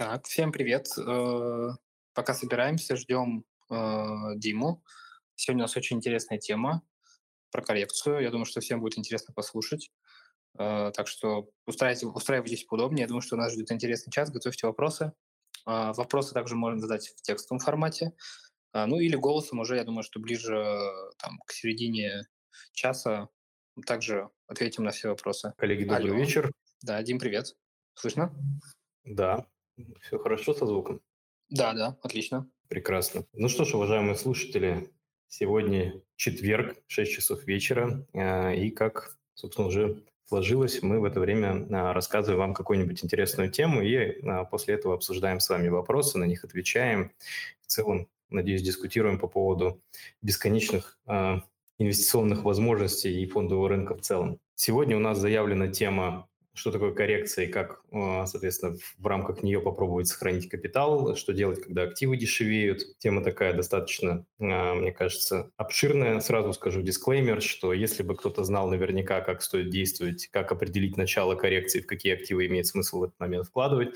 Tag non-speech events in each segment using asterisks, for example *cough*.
Так, всем привет. Э, Пока собираемся, ждем э, Диму. Сегодня у нас очень интересная тема про коррекцию. Я думаю, что всем будет интересно послушать. Э, Так что устраивайте- устраивайтесь поудобнее. Я думаю, что нас ждет интересный час. Готовьте вопросы. Вопросы также можно задать в текстовом формате. Ну или голосом уже, я думаю, что ближе там, к середине часа также ответим на все вопросы. Коллеги, добрый Алло. вечер. Да, Дим, привет. Слышно? Да, все хорошо со звуком? Да, да, отлично. Прекрасно. Ну что ж, уважаемые слушатели, сегодня четверг, 6 часов вечера, а, и как, собственно, уже сложилось, мы в это время а, рассказываем вам какую-нибудь интересную тему, и а, после этого обсуждаем с вами вопросы, на них отвечаем. В целом, надеюсь, дискутируем по поводу бесконечных инвестиционных возможностей и фондового рынка в целом. Сегодня у нас заявлена тема что такое коррекция и как, а, соответственно, в рамках нее попробовать сохранить капитал, что делать, когда активы дешевеют. Тема такая достаточно, а, мне кажется, обширная. Сразу скажу дисклеймер, что если бы кто-то знал наверняка, как стоит действовать, как определить начало коррекции, в какие активы имеет смысл в этот момент вкладывать,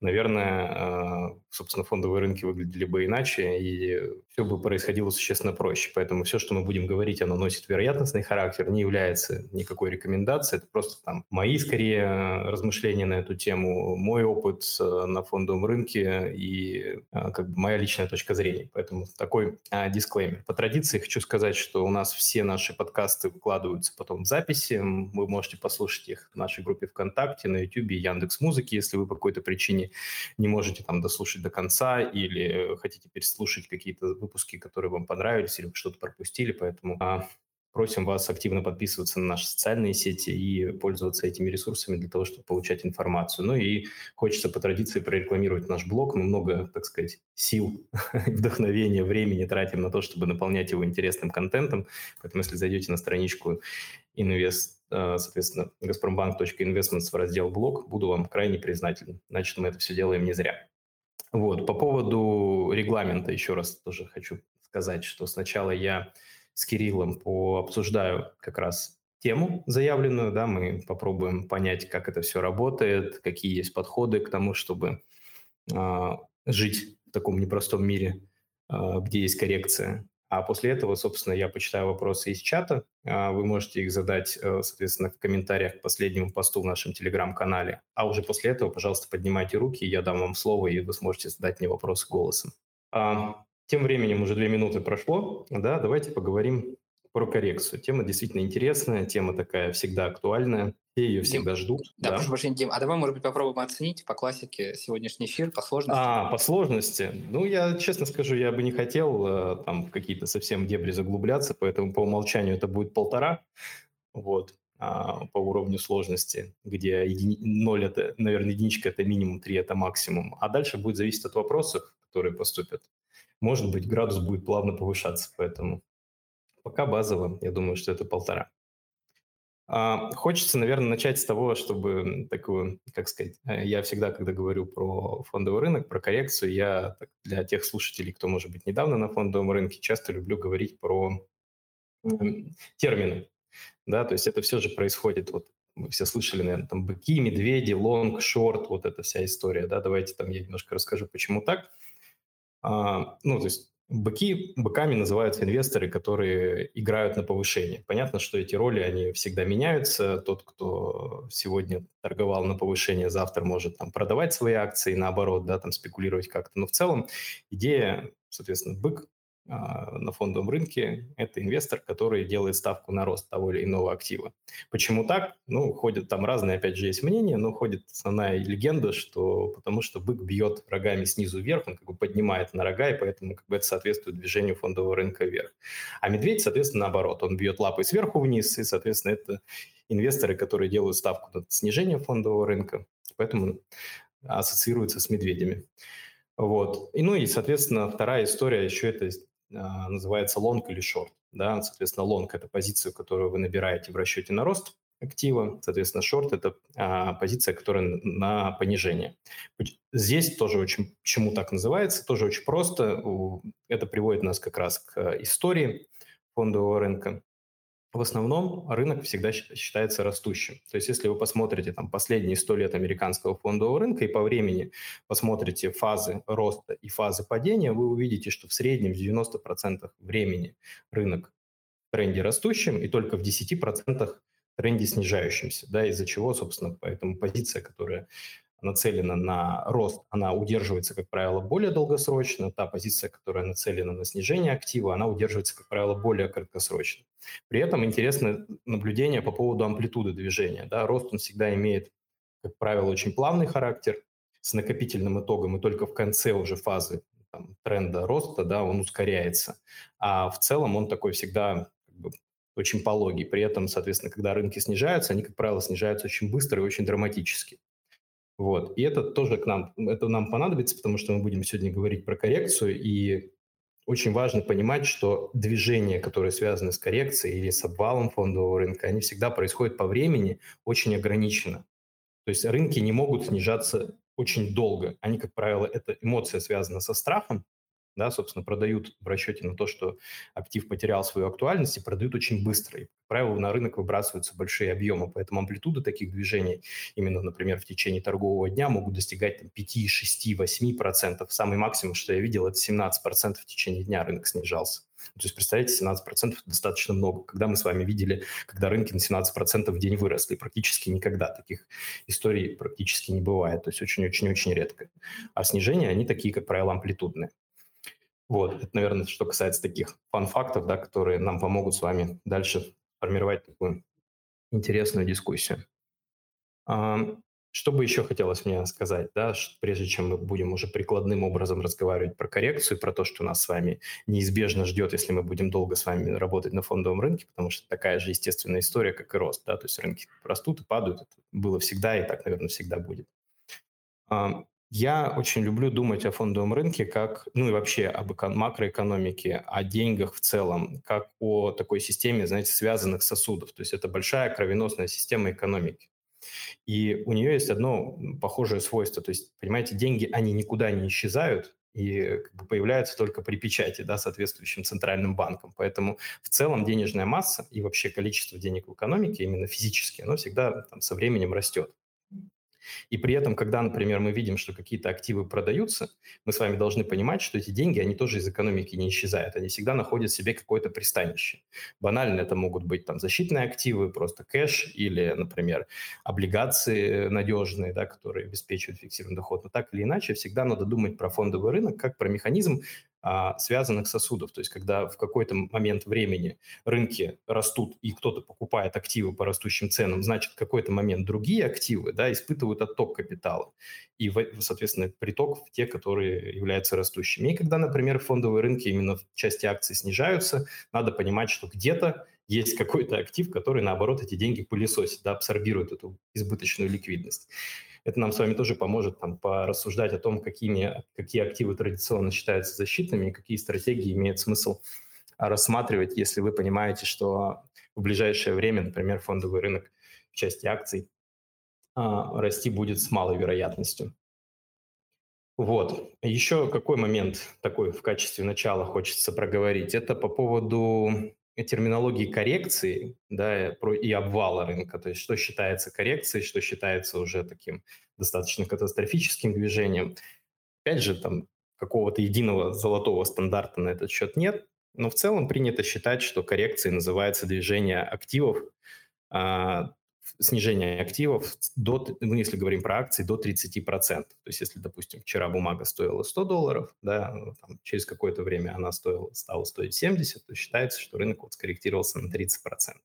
наверное, а, собственно, фондовые рынки выглядели бы иначе, и все бы происходило существенно проще. Поэтому все, что мы будем говорить, оно носит вероятностный характер, не является никакой рекомендацией. Это просто там мои, скорее, размышления на эту тему, мой опыт э, на фондовом рынке и э, как бы моя личная точка зрения. Поэтому такой а, дисклеймер. По традиции хочу сказать, что у нас все наши подкасты выкладываются потом в записи. Вы можете послушать их в нашей группе ВКонтакте, на YouTube, Яндекс Музыки, если вы по какой-то причине не можете там дослушать до конца или хотите переслушать какие-то выпуски, которые вам понравились или что-то пропустили. Поэтому а, Просим вас активно подписываться на наши социальные сети и пользоваться этими ресурсами для того, чтобы получать информацию. Ну и хочется по традиции прорекламировать наш блог. Мы много, так сказать, сил, *laughs* вдохновения, времени тратим на то, чтобы наполнять его интересным контентом. Поэтому если зайдете на страничку инвест, соответственно, газпромбанк.investments в раздел блог, буду вам крайне признателен. Значит, мы это все делаем не зря. Вот, по поводу регламента еще раз тоже хочу сказать, что сначала я с Кириллом пообсуждаю как раз тему заявленную, да, мы попробуем понять, как это все работает, какие есть подходы к тому, чтобы э, жить в таком непростом мире, э, где есть коррекция. А после этого, собственно, я почитаю вопросы из чата. Вы можете их задать, соответственно, в комментариях к последнему посту в нашем телеграм-канале. А уже после этого, пожалуйста, поднимайте руки, я дам вам слово, и вы сможете задать мне вопросы голосом. Тем временем уже две минуты прошло, да, давайте поговорим про коррекцию. Тема действительно интересная, тема такая всегда актуальная, все ее всегда Дим, ждут. Да, да, прошу прощения, Дим, а давай, может быть, попробуем оценить по классике сегодняшний эфир, по сложности? А, по сложности? Ну, я честно скажу, я бы не хотел там в какие-то совсем дебри заглубляться, поэтому по умолчанию это будет полтора, вот, а, по уровню сложности, где еди... 0 – это, наверное, единичка – это минимум, 3 – это максимум, а дальше будет зависеть от вопросов, которые поступят может быть, градус будет плавно повышаться, поэтому пока базово, я думаю, что это полтора. А, хочется, наверное, начать с того, чтобы такую, как сказать, э, я всегда, когда говорю про фондовый рынок, про коррекцию, я для тех слушателей, кто, может быть, недавно на фондовом рынке, часто люблю говорить про термины, да, то есть это все же происходит, вот вы все слышали, наверное, там быки, медведи, лонг, шорт, вот эта вся история, да, давайте там я немножко расскажу, почему так. А, ну, то есть быки, быками называются инвесторы, которые играют на повышение. Понятно, что эти роли, они всегда меняются. Тот, кто сегодня торговал на повышение, завтра может там продавать свои акции, наоборот, да, там спекулировать как-то. Но в целом идея, соответственно, бык на фондовом рынке – это инвестор, который делает ставку на рост того или иного актива. Почему так? Ну, ходят там разные, опять же, есть мнения, но ходит основная легенда, что потому что бык бьет рогами снизу вверх, он как бы поднимает на рога, и поэтому как бы это соответствует движению фондового рынка вверх. А медведь, соответственно, наоборот, он бьет лапой сверху вниз, и, соответственно, это инвесторы, которые делают ставку на снижение фондового рынка, поэтому ассоциируются с медведями. Вот. И, ну и, соответственно, вторая история еще это а, называется long или short. Да? Соответственно, long – это позицию, которую вы набираете в расчете на рост актива. Соответственно, short – это а, позиция, которая на понижение. Здесь тоже очень, почему так называется, тоже очень просто. Это приводит нас как раз к истории фондового рынка. В основном рынок всегда считается растущим. То есть если вы посмотрите там, последние 100 лет американского фондового рынка и по времени посмотрите фазы роста и фазы падения, вы увидите, что в среднем в 90% времени рынок в тренде растущем и только в 10% тренде снижающемся, да, из-за чего, собственно, поэтому позиция, которая нацелена на рост, она удерживается, как правило, более долгосрочно. Та позиция, которая нацелена на снижение актива, она удерживается, как правило, более краткосрочно. При этом интересно наблюдение по поводу амплитуды движения. Да, рост он всегда имеет, как правило, очень плавный характер с накопительным итогом, и только в конце уже фазы там, тренда роста да, он ускоряется. А в целом он такой всегда как бы, очень пологий. При этом, соответственно, когда рынки снижаются, они, как правило, снижаются очень быстро и очень драматически. Вот. И это тоже к нам, это нам понадобится, потому что мы будем сегодня говорить про коррекцию, и очень важно понимать, что движения, которые связаны с коррекцией или с обвалом фондового рынка, они всегда происходят по времени очень ограниченно. То есть рынки не могут снижаться очень долго. Они, как правило, эта эмоция связана со страхом, да, собственно, продают в расчете на то, что актив потерял свою актуальность и продают очень быстро. И, как правило, на рынок выбрасываются большие объемы, поэтому амплитуды таких движений именно, например, в течение торгового дня могут достигать там, 5, 6, 8 процентов. Самый максимум, что я видел, это 17 процентов в течение дня рынок снижался. То есть, представляете, 17 процентов достаточно много. Когда мы с вами видели, когда рынки на 17 процентов в день выросли, практически никогда таких историй практически не бывает. То есть очень-очень-очень редко. А снижения, они такие, как правило, амплитудные. Вот, это, наверное, что касается таких фан-фактов, да, которые нам помогут с вами дальше формировать такую интересную дискуссию. Что бы еще хотелось мне сказать, да, прежде чем мы будем уже прикладным образом разговаривать про коррекцию, про то, что нас с вами неизбежно ждет, если мы будем долго с вами работать на фондовом рынке, потому что такая же естественная история, как и рост, да, то есть рынки растут и падают, это было всегда и так, наверное, всегда будет. Я очень люблю думать о фондовом рынке как, ну и вообще об макроэкономике, о деньгах в целом, как о такой системе, знаете, связанных сосудов. То есть это большая кровеносная система экономики. И у нее есть одно похожее свойство. То есть, понимаете, деньги, они никуда не исчезают, и появляются только при печати, да, соответствующим центральным банком. Поэтому в целом денежная масса и вообще количество денег в экономике, именно физически, оно всегда там, со временем растет. И при этом, когда, например, мы видим, что какие-то активы продаются, мы с вами должны понимать, что эти деньги, они тоже из экономики не исчезают. Они всегда находят себе какое-то пристанище. Банально это могут быть там защитные активы, просто кэш или, например, облигации надежные, да, которые обеспечивают фиксированный доход. Но так или иначе, всегда надо думать про фондовый рынок как про механизм, связанных сосудов. То есть когда в какой-то момент времени рынки растут и кто-то покупает активы по растущим ценам, значит, в какой-то момент другие активы да, испытывают отток капитала. И, соответственно, приток в те, которые являются растущими. И когда, например, фондовые рынки именно в части акций снижаются, надо понимать, что где-то есть какой-то актив, который, наоборот, эти деньги пылесосит, да, абсорбирует эту избыточную ликвидность. Это нам с вами тоже поможет там, порассуждать о том, какими, какие активы традиционно считаются защитными и какие стратегии имеет смысл рассматривать, если вы понимаете, что в ближайшее время, например, фондовый рынок в части акций а, расти будет с малой вероятностью. Вот. Еще какой момент такой в качестве начала хочется проговорить? Это по поводу терминологии коррекции да, и обвала рынка, то есть что считается коррекцией, что считается уже таким достаточно катастрофическим движением. Опять же, там какого-то единого золотого стандарта на этот счет нет, но в целом принято считать, что коррекцией называется движение активов а, снижение активов до, ну, если говорим про акции, до 30%. То есть если, допустим, вчера бумага стоила 100 долларов, да, ну, там, через какое-то время она стоила, стала стоить 70, то считается, что рынок вот скорректировался на 30%.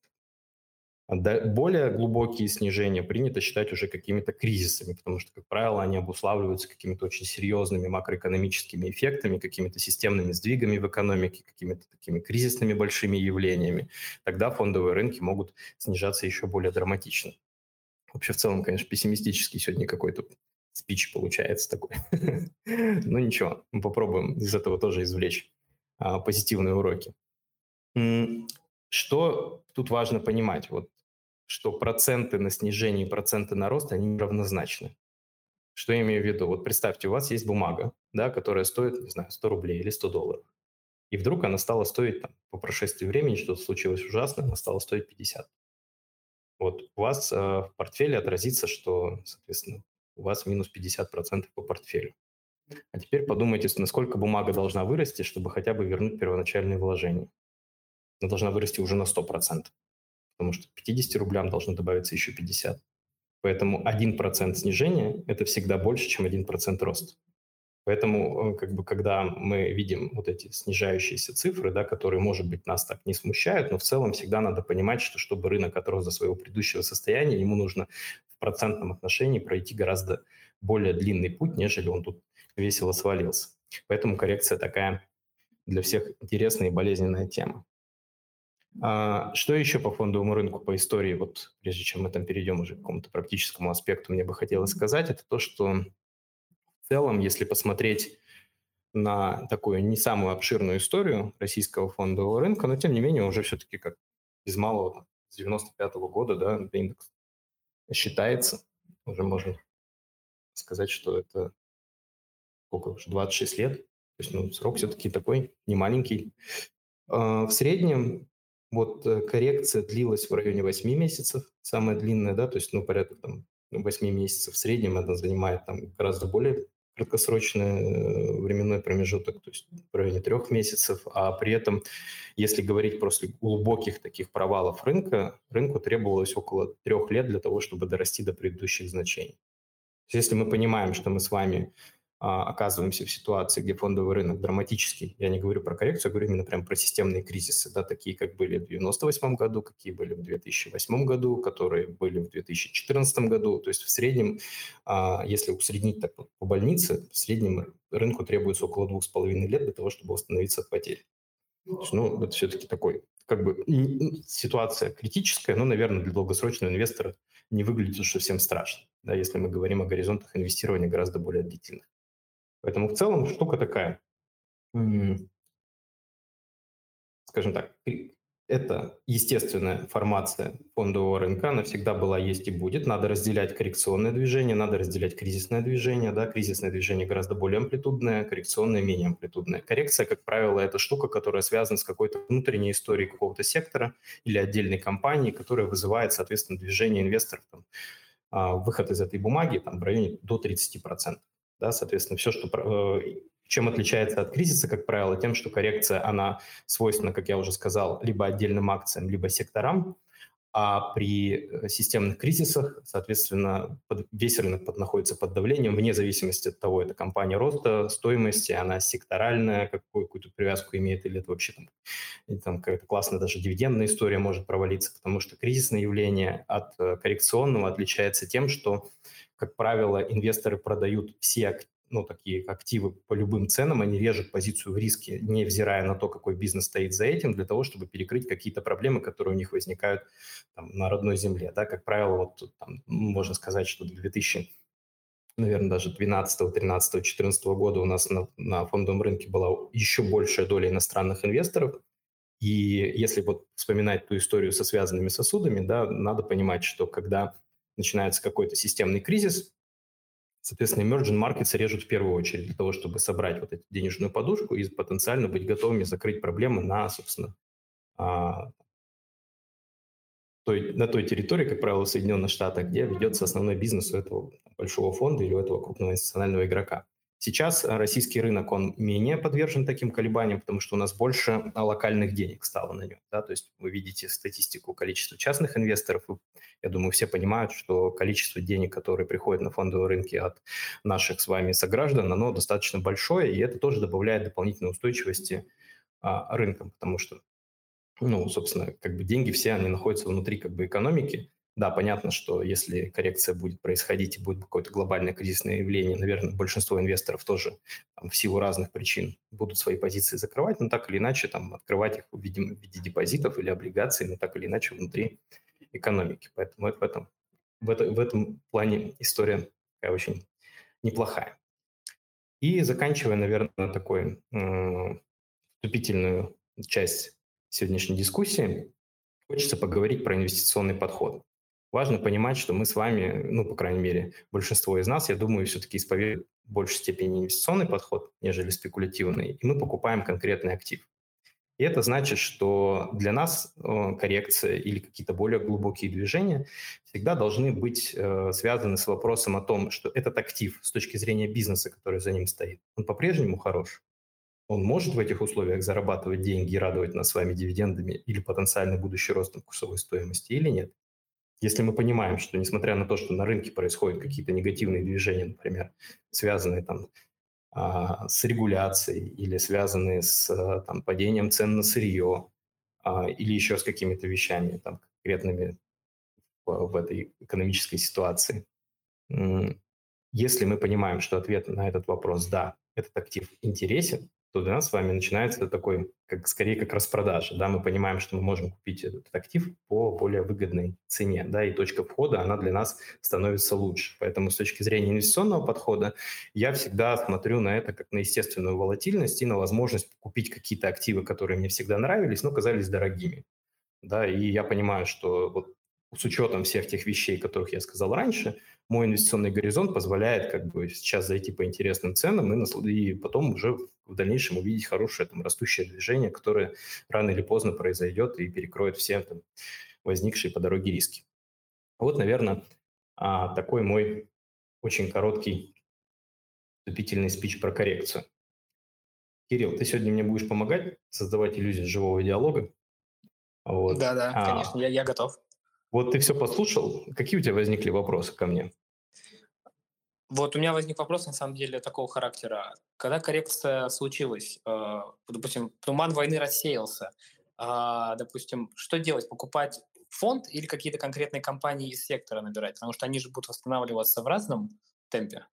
Более глубокие снижения принято считать уже какими-то кризисами, потому что, как правило, они обуславливаются какими-то очень серьезными макроэкономическими эффектами, какими-то системными сдвигами в экономике, какими-то такими кризисными большими явлениями. Тогда фондовые рынки могут снижаться еще более драматично. Вообще, в целом, конечно, пессимистический сегодня какой-то спич получается такой. *laughs* Ну ничего, мы попробуем из этого тоже извлечь а, позитивные уроки. Что тут важно понимать? Вот что проценты на снижение и проценты на рост, они неравнозначны. Что я имею в виду? Вот представьте, у вас есть бумага, да, которая стоит, не знаю, 100 рублей или 100 долларов. И вдруг она стала стоить, там, по прошествии времени, что-то случилось ужасное, она стала стоить 50. Вот у вас э, в портфеле отразится, что, соответственно, у вас минус 50% по портфелю. А теперь подумайте, насколько бумага должна вырасти, чтобы хотя бы вернуть первоначальные вложения. Она должна вырасти уже на 100%, потому что к 50 рублям должно добавиться еще 50. Поэтому 1% снижения – это всегда больше, чем 1% роста. Поэтому, э, как бы, когда мы видим вот эти снижающиеся цифры, да, которые, может быть, нас так не смущают, но в целом всегда надо понимать, что чтобы рынок отрос до своего предыдущего состояния, ему нужно в процентном отношении пройти гораздо более длинный путь, нежели он тут весело свалился. Поэтому коррекция такая для всех интересная и болезненная тема. А, что еще по фондовому рынку, по истории, вот прежде чем мы там перейдем уже к какому-то практическому аспекту, мне бы хотелось сказать, это то, что в целом, если посмотреть на такую не самую обширную историю российского фондового рынка, но тем не менее уже все-таки как из малого, с 95 -го года, да, индекс считается, уже можно сказать, что это сколько уже, 26 лет, то есть ну, срок все-таки такой не маленький. А, в среднем вот э, коррекция длилась в районе 8 месяцев, самая длинная, да, то есть ну, порядка там 8 месяцев в среднем, это занимает там гораздо более краткосрочный э, временной промежуток, то есть в районе трех месяцев, а при этом, если говорить после глубоких таких провалов рынка, рынку требовалось около трех лет для того, чтобы дорасти до предыдущих значений. Если мы понимаем, что мы с вами оказываемся в ситуации, где фондовый рынок драматический, я не говорю про коррекцию, я говорю именно прям про системные кризисы, да, такие, как были в 98 году, какие были в 2008 году, которые были в 2014 году. То есть в среднем, а, если усреднить так по больнице, в среднем рынку требуется около двух с половиной лет для того, чтобы восстановиться от потерь. Ну, это все-таки такой, как бы ситуация критическая, но, наверное, для долгосрочного инвестора не выглядит уж совсем страшно, да, если мы говорим о горизонтах инвестирования гораздо более длительных. Поэтому в целом штука такая, скажем так, это естественная формация фондового рынка, она всегда была, есть и будет. Надо разделять коррекционное движение, надо разделять кризисное движение. Да? Кризисное движение гораздо более амплитудное, коррекционное менее амплитудное. Коррекция, как правило, это штука, которая связана с какой-то внутренней историей какого-то сектора или отдельной компании, которая вызывает, соответственно, движение инвесторов, там, а, выход из этой бумаги там, в районе до 30%. Да, соответственно, все, что э, чем отличается от кризиса, как правило, тем, что коррекция, она свойственна, как я уже сказал, либо отдельным акциям, либо секторам, а при э, системных кризисах, соответственно, под, весь рынок под, находится под давлением, вне зависимости от того, это компания роста, стоимости, она секторальная, какую, какую-то привязку имеет, или это вообще там, там какая-то классная даже дивидендная история может провалиться, потому что кризисное явление от э, коррекционного отличается тем, что как правило, инвесторы продают все ну, такие активы по любым ценам, они режут позицию в риске, невзирая на то, какой бизнес стоит за этим, для того, чтобы перекрыть какие-то проблемы, которые у них возникают там, на родной земле. Да? Как правило, вот там, можно сказать, что до 2000 наверное, даже 12, 13, 14 года у нас на, на фондовом рынке была еще большая доля иностранных инвесторов. И если вот вспоминать ту историю со связанными сосудами, да, надо понимать, что когда начинается какой-то системный кризис, соответственно, emerging markets режут в первую очередь для того, чтобы собрать вот эту денежную подушку и потенциально быть готовыми закрыть проблемы на, собственно, а, той, на той территории, как правило, Соединенных Штатах, где ведется основной бизнес у этого большого фонда или у этого крупного институционального игрока. Сейчас российский рынок, он менее подвержен таким колебаниям, потому что у нас больше локальных денег стало на нем. Да? То есть вы видите статистику количества частных инвесторов. Я думаю, все понимают, что количество денег, которые приходят на фондовые рынки от наших с вами сограждан, оно достаточно большое, и это тоже добавляет дополнительной устойчивости а, рынкам, потому что ну, собственно, как бы деньги все, они находятся внутри как бы экономики, да, понятно, что если коррекция будет происходить и будет какое-то глобальное кризисное явление, наверное, большинство инвесторов тоже там, в силу разных причин будут свои позиции закрывать, но так или иначе там, открывать их в виде, в виде депозитов или облигаций, но так или иначе внутри экономики. Поэтому в этом, в, это, в этом плане история такая очень неплохая. И заканчивая, наверное, такой э, вступительную часть сегодняшней дискуссии, хочется поговорить про инвестиционный подход. Важно понимать, что мы с вами, ну, по крайней мере, большинство из нас, я думаю, все-таки исповедуют в большей степени инвестиционный подход, нежели спекулятивный, и мы покупаем конкретный актив. И это значит, что для нас э, коррекция или какие-то более глубокие движения всегда должны быть э, связаны с вопросом о том, что этот актив с точки зрения бизнеса, который за ним стоит, он по-прежнему хорош. Он может в этих условиях зарабатывать деньги и радовать нас с вами дивидендами или потенциальный будущий ростом курсовой стоимости или нет. Если мы понимаем, что несмотря на то, что на рынке происходят какие-то негативные движения, например, связанные там а, с регуляцией или связанные с а, там, падением цен на сырье а, или еще с какими-то вещами там, конкретными в, в этой экономической ситуации. Если мы понимаем, что ответ на этот вопрос «да», этот актив интересен, то для нас с вами начинается такой, как, скорее как распродажа. Да? Мы понимаем, что мы можем купить этот актив по более выгодной цене, да, и точка входа, она для нас становится лучше. Поэтому с точки зрения инвестиционного подхода я всегда смотрю на это как на естественную волатильность и на возможность купить какие-то активы, которые мне всегда нравились, но казались дорогими. Да, и я понимаю, что вот с учетом всех тех вещей, которых я сказал раньше, мой инвестиционный горизонт позволяет как бы сейчас зайти по интересным ценам и, и потом уже в дальнейшем увидеть хорошее там, растущее движение, которое рано или поздно произойдет и перекроет все там, возникшие по дороге риски. Вот, наверное, а, такой мой очень короткий вступительный спич про коррекцию. Кирилл, ты сегодня мне будешь помогать создавать иллюзию живого диалога. Вот. Да, да, а, конечно, я, я готов. Вот ты все послушал. Какие у тебя возникли вопросы ко мне? Вот у меня возник вопрос, на самом деле, такого характера. Когда коррекция случилась, э, допустим, туман войны рассеялся, э, допустим, что делать? Покупать фонд или какие-то конкретные компании из сектора набирать? Потому что они же будут восстанавливаться в разном темпе.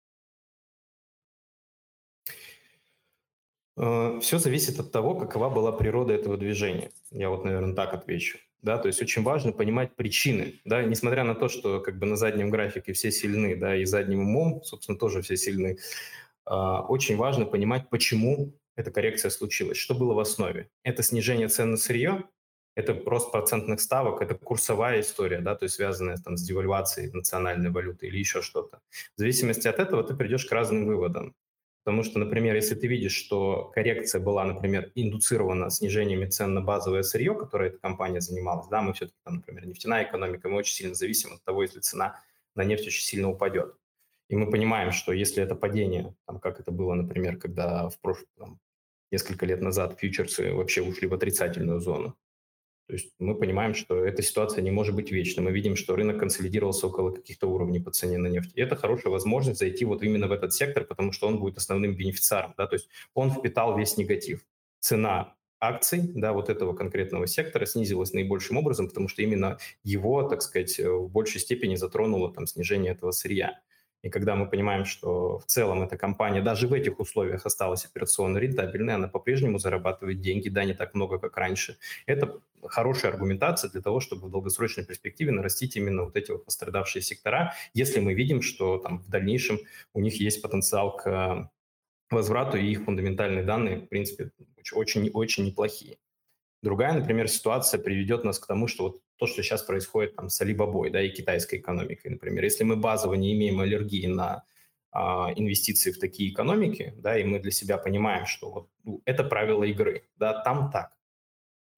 Э, Все зависит от того, какова была природа этого движения. Я вот, наверное, так отвечу да, то есть очень важно понимать причины, да, несмотря на то, что как бы на заднем графике все сильны, да, и задним умом, собственно, тоже все сильны, э, очень важно понимать, почему эта коррекция случилась, что было в основе. Это снижение цен на сырье, это рост процентных ставок, это курсовая история, да, то есть связанная там с девальвацией национальной валюты или еще что-то. В зависимости от этого ты придешь к разным выводам. Потому что, например, если ты видишь, что коррекция была, например, индуцирована снижениями цен на базовое сырье, которое эта компания занималась, да, мы все-таки, там, например, нефтяная экономика, мы очень сильно зависим от того, если цена на нефть очень сильно упадет. И мы понимаем, что если это падение, там, как это было, например, когда в прошлом, несколько лет назад фьючерсы вообще ушли в отрицательную зону, то есть мы понимаем, что эта ситуация не может быть вечной. Мы видим, что рынок консолидировался около каких-то уровней по цене на нефть. И это хорошая возможность зайти вот именно в этот сектор, потому что он будет основным бенефициаром. Да? То есть он впитал весь негатив. Цена акций да, вот этого конкретного сектора снизилась наибольшим образом, потому что именно его, так сказать, в большей степени затронуло там, снижение этого сырья. И когда мы понимаем, что в целом эта компания даже в этих условиях осталась операционно рентабельной, она по-прежнему зарабатывает деньги, да, не так много, как раньше. Это хорошая аргументация для того, чтобы в долгосрочной перспективе нарастить именно вот эти вот пострадавшие сектора, если мы видим, что там в дальнейшем у них есть потенциал к возврату, и их фундаментальные данные, в принципе, очень-очень неплохие. Другая, например, ситуация приведет нас к тому, что вот то, что сейчас происходит там с Alibaba да, и китайской экономикой, например. Если мы базово не имеем аллергии на а, инвестиции в такие экономики, да, и мы для себя понимаем, что вот ну, это правило игры, да, там так,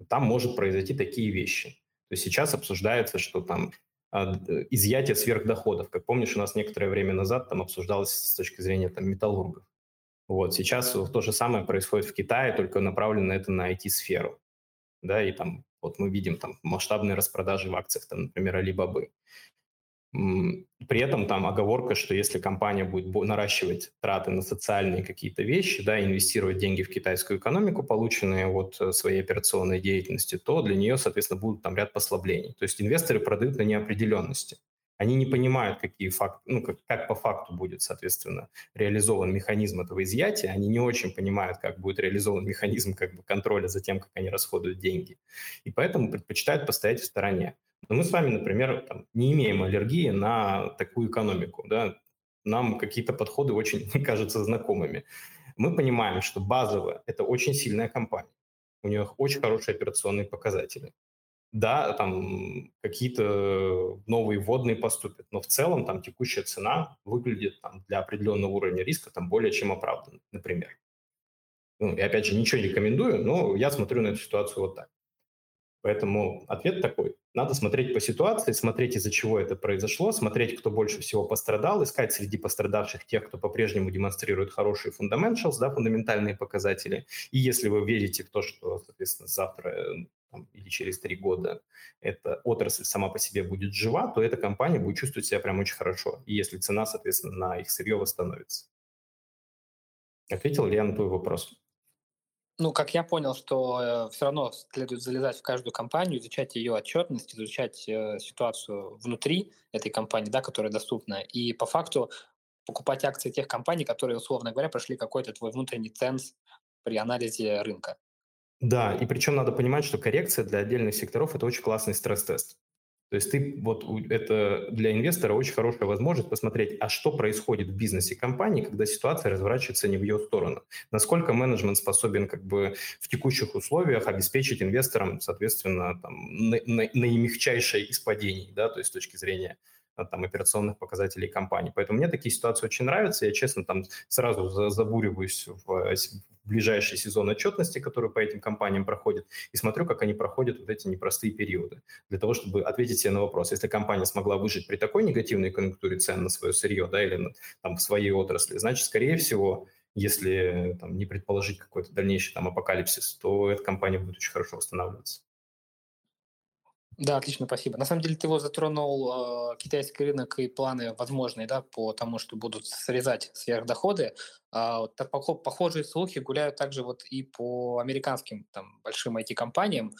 там может произойти такие вещи. То есть сейчас обсуждается, что там а, изъятие сверхдоходов. Как помнишь, у нас некоторое время назад там обсуждалось с точки зрения там, металлургов. Вот сейчас то же самое происходит в Китае, только направлено это на IT-сферу да, и там вот мы видим там масштабные распродажи в акциях, там, например, Alibaba. При этом там оговорка, что если компания будет наращивать траты на социальные какие-то вещи, да, инвестировать деньги в китайскую экономику, полученные от э, своей операционной деятельности, то для нее, соответственно, будут там ряд послаблений. То есть инвесторы продают на неопределенности они не понимают, какие факты, ну, как, как по факту будет, соответственно, реализован механизм этого изъятия, они не очень понимают, как будет реализован механизм как бы, контроля за тем, как они расходуют деньги. И поэтому предпочитают постоять в стороне. Но мы с вами, например, там, не имеем аллергии на такую экономику. Да? Нам какие-то подходы очень *laughs* кажутся знакомыми. Мы понимаем, что базово это очень сильная компания. У нее очень хорошие операционные показатели да, там какие-то новые вводные поступят, но в целом там текущая цена выглядит там, для определенного уровня риска там более чем оправданно, например. Ну, и опять же, ничего не рекомендую, но я смотрю на эту ситуацию вот так. Поэтому ответ такой. Надо смотреть по ситуации, смотреть, из-за чего это произошло, смотреть, кто больше всего пострадал, искать среди пострадавших тех, кто по-прежнему демонстрирует хорошие fundamentals, да, фундаментальные показатели. И если вы верите в то, что, соответственно, завтра э, или через три года эта отрасль сама по себе будет жива, то эта компания будет чувствовать себя прям очень хорошо. И если цена, соответственно, на их сырье восстановится. Ответил ли я на твой вопрос? Ну, как я понял, что э, все равно следует залезать в каждую компанию, изучать ее отчетность, изучать э, ситуацию внутри этой компании, да, которая доступна, и по факту покупать акции тех компаний, которые, условно говоря, прошли какой-то твой внутренний ценз при анализе рынка. Да, и причем надо понимать, что коррекция для отдельных секторов– это очень классный стресс-тест. То есть ты вот это для инвестора очень хорошая возможность посмотреть, а что происходит в бизнесе компании, когда ситуация разворачивается не в ее сторону. Насколько менеджмент способен как бы в текущих условиях обеспечить инвесторам, соответственно, там, на, на, наимягчайшее из падений, да, то есть с точки зрения там, операционных показателей компании. Поэтому мне такие ситуации очень нравятся. Я, честно, там сразу забуриваюсь в, ближайший сезон отчетности, который по этим компаниям проходит, и смотрю, как они проходят вот эти непростые периоды, для того, чтобы ответить себе на вопрос. Если компания смогла выжить при такой негативной конъюнктуре цен на свое сырье, да, или на, там, в своей отрасли, значит, скорее всего, если там, не предположить какой-то дальнейший там апокалипсис, то эта компания будет очень хорошо восстанавливаться. Да, отлично, спасибо. На самом деле ты его затронул э, китайский рынок и планы возможные, да, по тому, что будут срезать сверхдоходы. Так, похожие слухи гуляют также вот и по американским там большим IT-компаниям.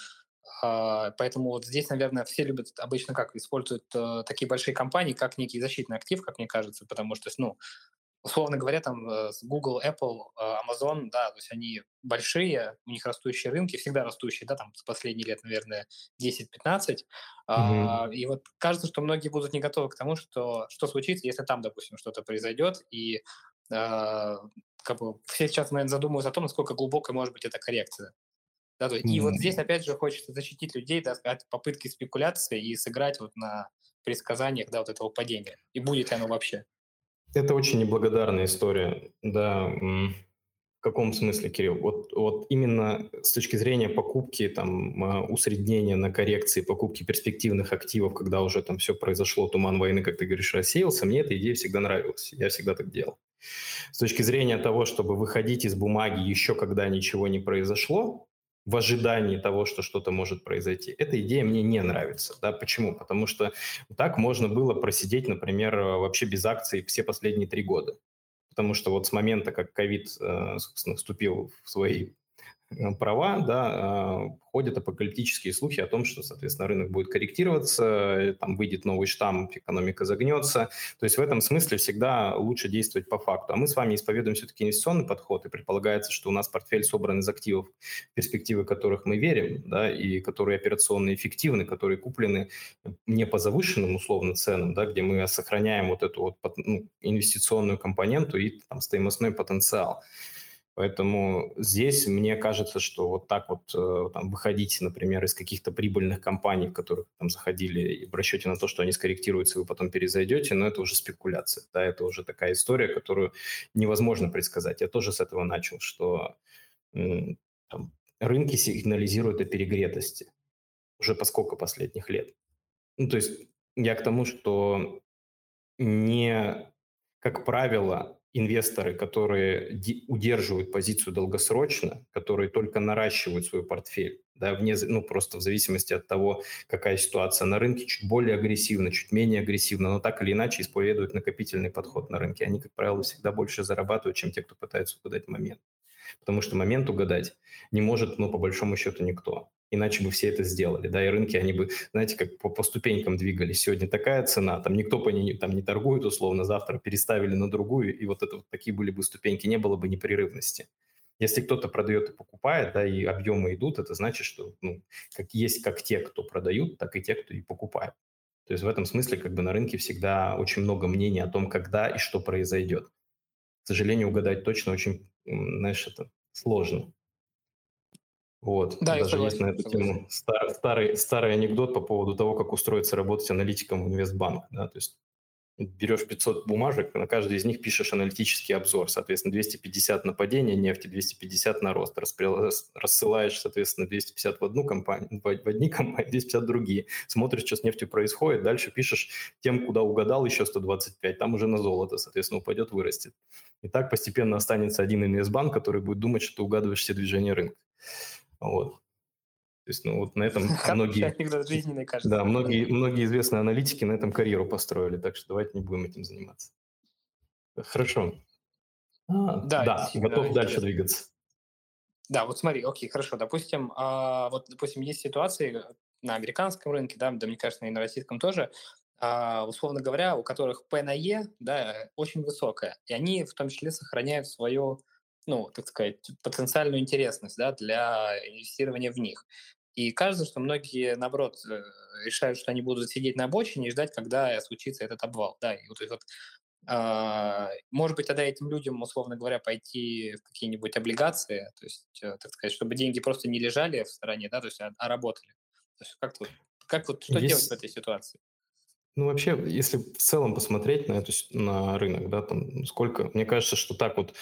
А, поэтому вот здесь, наверное, все любят обычно как используют э, такие большие компании, как некий защитный актив, как мне кажется, потому что, ну, условно говоря, там э, Google, Apple, э, Amazon, да, то есть они большие, у них растущие рынки, всегда растущие, да, там с последних лет, наверное, 10-15. Mm-hmm. А, и вот кажется, что многие будут не готовы к тому, что, что случится, если там, допустим, что-то произойдет, и а, как бы все сейчас, наверное, задумываются о том, насколько глубокой может быть эта коррекция. Да, то есть, mm-hmm. И вот здесь, опять же, хочется защитить людей да, от попытки спекуляции и сыграть вот на предсказаниях да, вот этого падения. И будет ли оно вообще. Это очень неблагодарная история, да. В каком смысле, Кирилл? Вот, вот именно с точки зрения покупки, там, а, усреднения на коррекции, покупки перспективных активов, когда уже там все произошло, туман войны, как ты говоришь, рассеялся, мне эта идея всегда нравилась. Я всегда так делал. С точки зрения того, чтобы выходить из бумаги еще когда ничего не произошло, в ожидании того, что что-то может произойти. Эта идея мне не нравится. Да? Почему? Потому что так можно было просидеть, например, вообще без акций все последние три года. Потому что вот с момента, как ковид, э, собственно, вступил в свои Э, права, да, а, ходят апокалиптические слухи о том, что, соответственно, рынок будет корректироваться, э, там выйдет новый штамм, экономика загнется. То есть в этом смысле всегда лучше действовать по факту. А мы с вами исповедуем все-таки инвестиционный подход, и предполагается, что у нас портфель собран из активов, перспективы которых мы верим, да, и которые операционно эффективны, которые куплены не по завышенным условно ценам, да, где мы сохраняем вот эту вот ну, инвестиционную компоненту и там стоимостной потенциал. Поэтому здесь мне кажется, что вот так вот э, там, выходить, например, из каких-то прибыльных компаний, в которых там заходили, и в расчете на то, что они скорректируются, вы потом перезайдете, но это уже спекуляция. Да, это уже такая история, которую невозможно предсказать. Я тоже с этого начал, что там, рынки сигнализируют о перегретости уже по сколько последних лет. Ну, то есть я к тому, что не, как правило, инвесторы, которые удерживают позицию долгосрочно, которые только наращивают свой портфель, да, вне, ну, просто в зависимости от того, какая ситуация на рынке, чуть более агрессивно, чуть менее агрессивно, но так или иначе исповедуют накопительный подход на рынке. Они, как правило, всегда больше зарабатывают, чем те, кто пытается угадать момент. Потому что момент угадать не может, ну, по большому счету, никто иначе бы все это сделали, да, и рынки, они бы, знаете, как по, по ступенькам двигались. Сегодня такая цена, там никто по ней там не торгует условно, завтра переставили на другую, и вот это вот такие были бы ступеньки, не было бы непрерывности. Если кто-то продает и покупает, да, и объемы идут, это значит, что ну, как есть как те, кто продают, так и те, кто и покупает. То есть в этом смысле как бы на рынке всегда очень много мнений о том, когда и что произойдет. К сожалению, угадать точно очень, знаешь, это сложно. Вот. Да, Даже есть на эту тему старый, старый, старый анекдот по поводу того, как устроиться работать аналитиком в инвестбанк. Да? То есть берешь 500 бумажек, на каждой из них пишешь аналитический обзор, соответственно, 250 на падение нефти, 250 на рост, рассылаешь, соответственно, 250 в одну компанию, в одни компании, 250 в другие, смотришь, что с нефтью происходит, дальше пишешь тем, куда угадал еще 125, там уже на золото, соответственно, упадет, вырастет. И так постепенно останется один инвестбанк, который будет думать, что ты угадываешь все движения рынка. Вот. То есть, ну, вот на этом *laughs* многие... жизненный, кажется. Да, многие, многие известные аналитики на этом карьеру построили, так что давайте не будем этим заниматься. Хорошо. А, да, да готов дальше двигаться. Да, вот смотри, окей, хорошо. Допустим, а, вот, допустим, есть ситуации на американском рынке, да, да, мне кажется, и на российском тоже, а, условно говоря, у которых P на E, да, очень высокая, и они в том числе сохраняют свою ну, так сказать, потенциальную интересность да, для инвестирования в них. И кажется, что многие, наоборот, э, решают, что они будут сидеть на обочине и ждать, когда случится этот обвал. Да, и вот, и вот а, может быть, тогда этим людям, условно говоря, пойти в какие-нибудь облигации, то есть, э, так сказать, чтобы деньги просто не лежали в стороне, да, то есть, а, а работали. То есть, как, вот, как вот что Есть... делать в этой ситуации? Ну, вообще, если в целом посмотреть на, эту, на рынок, да, там сколько, мне кажется, что так вот,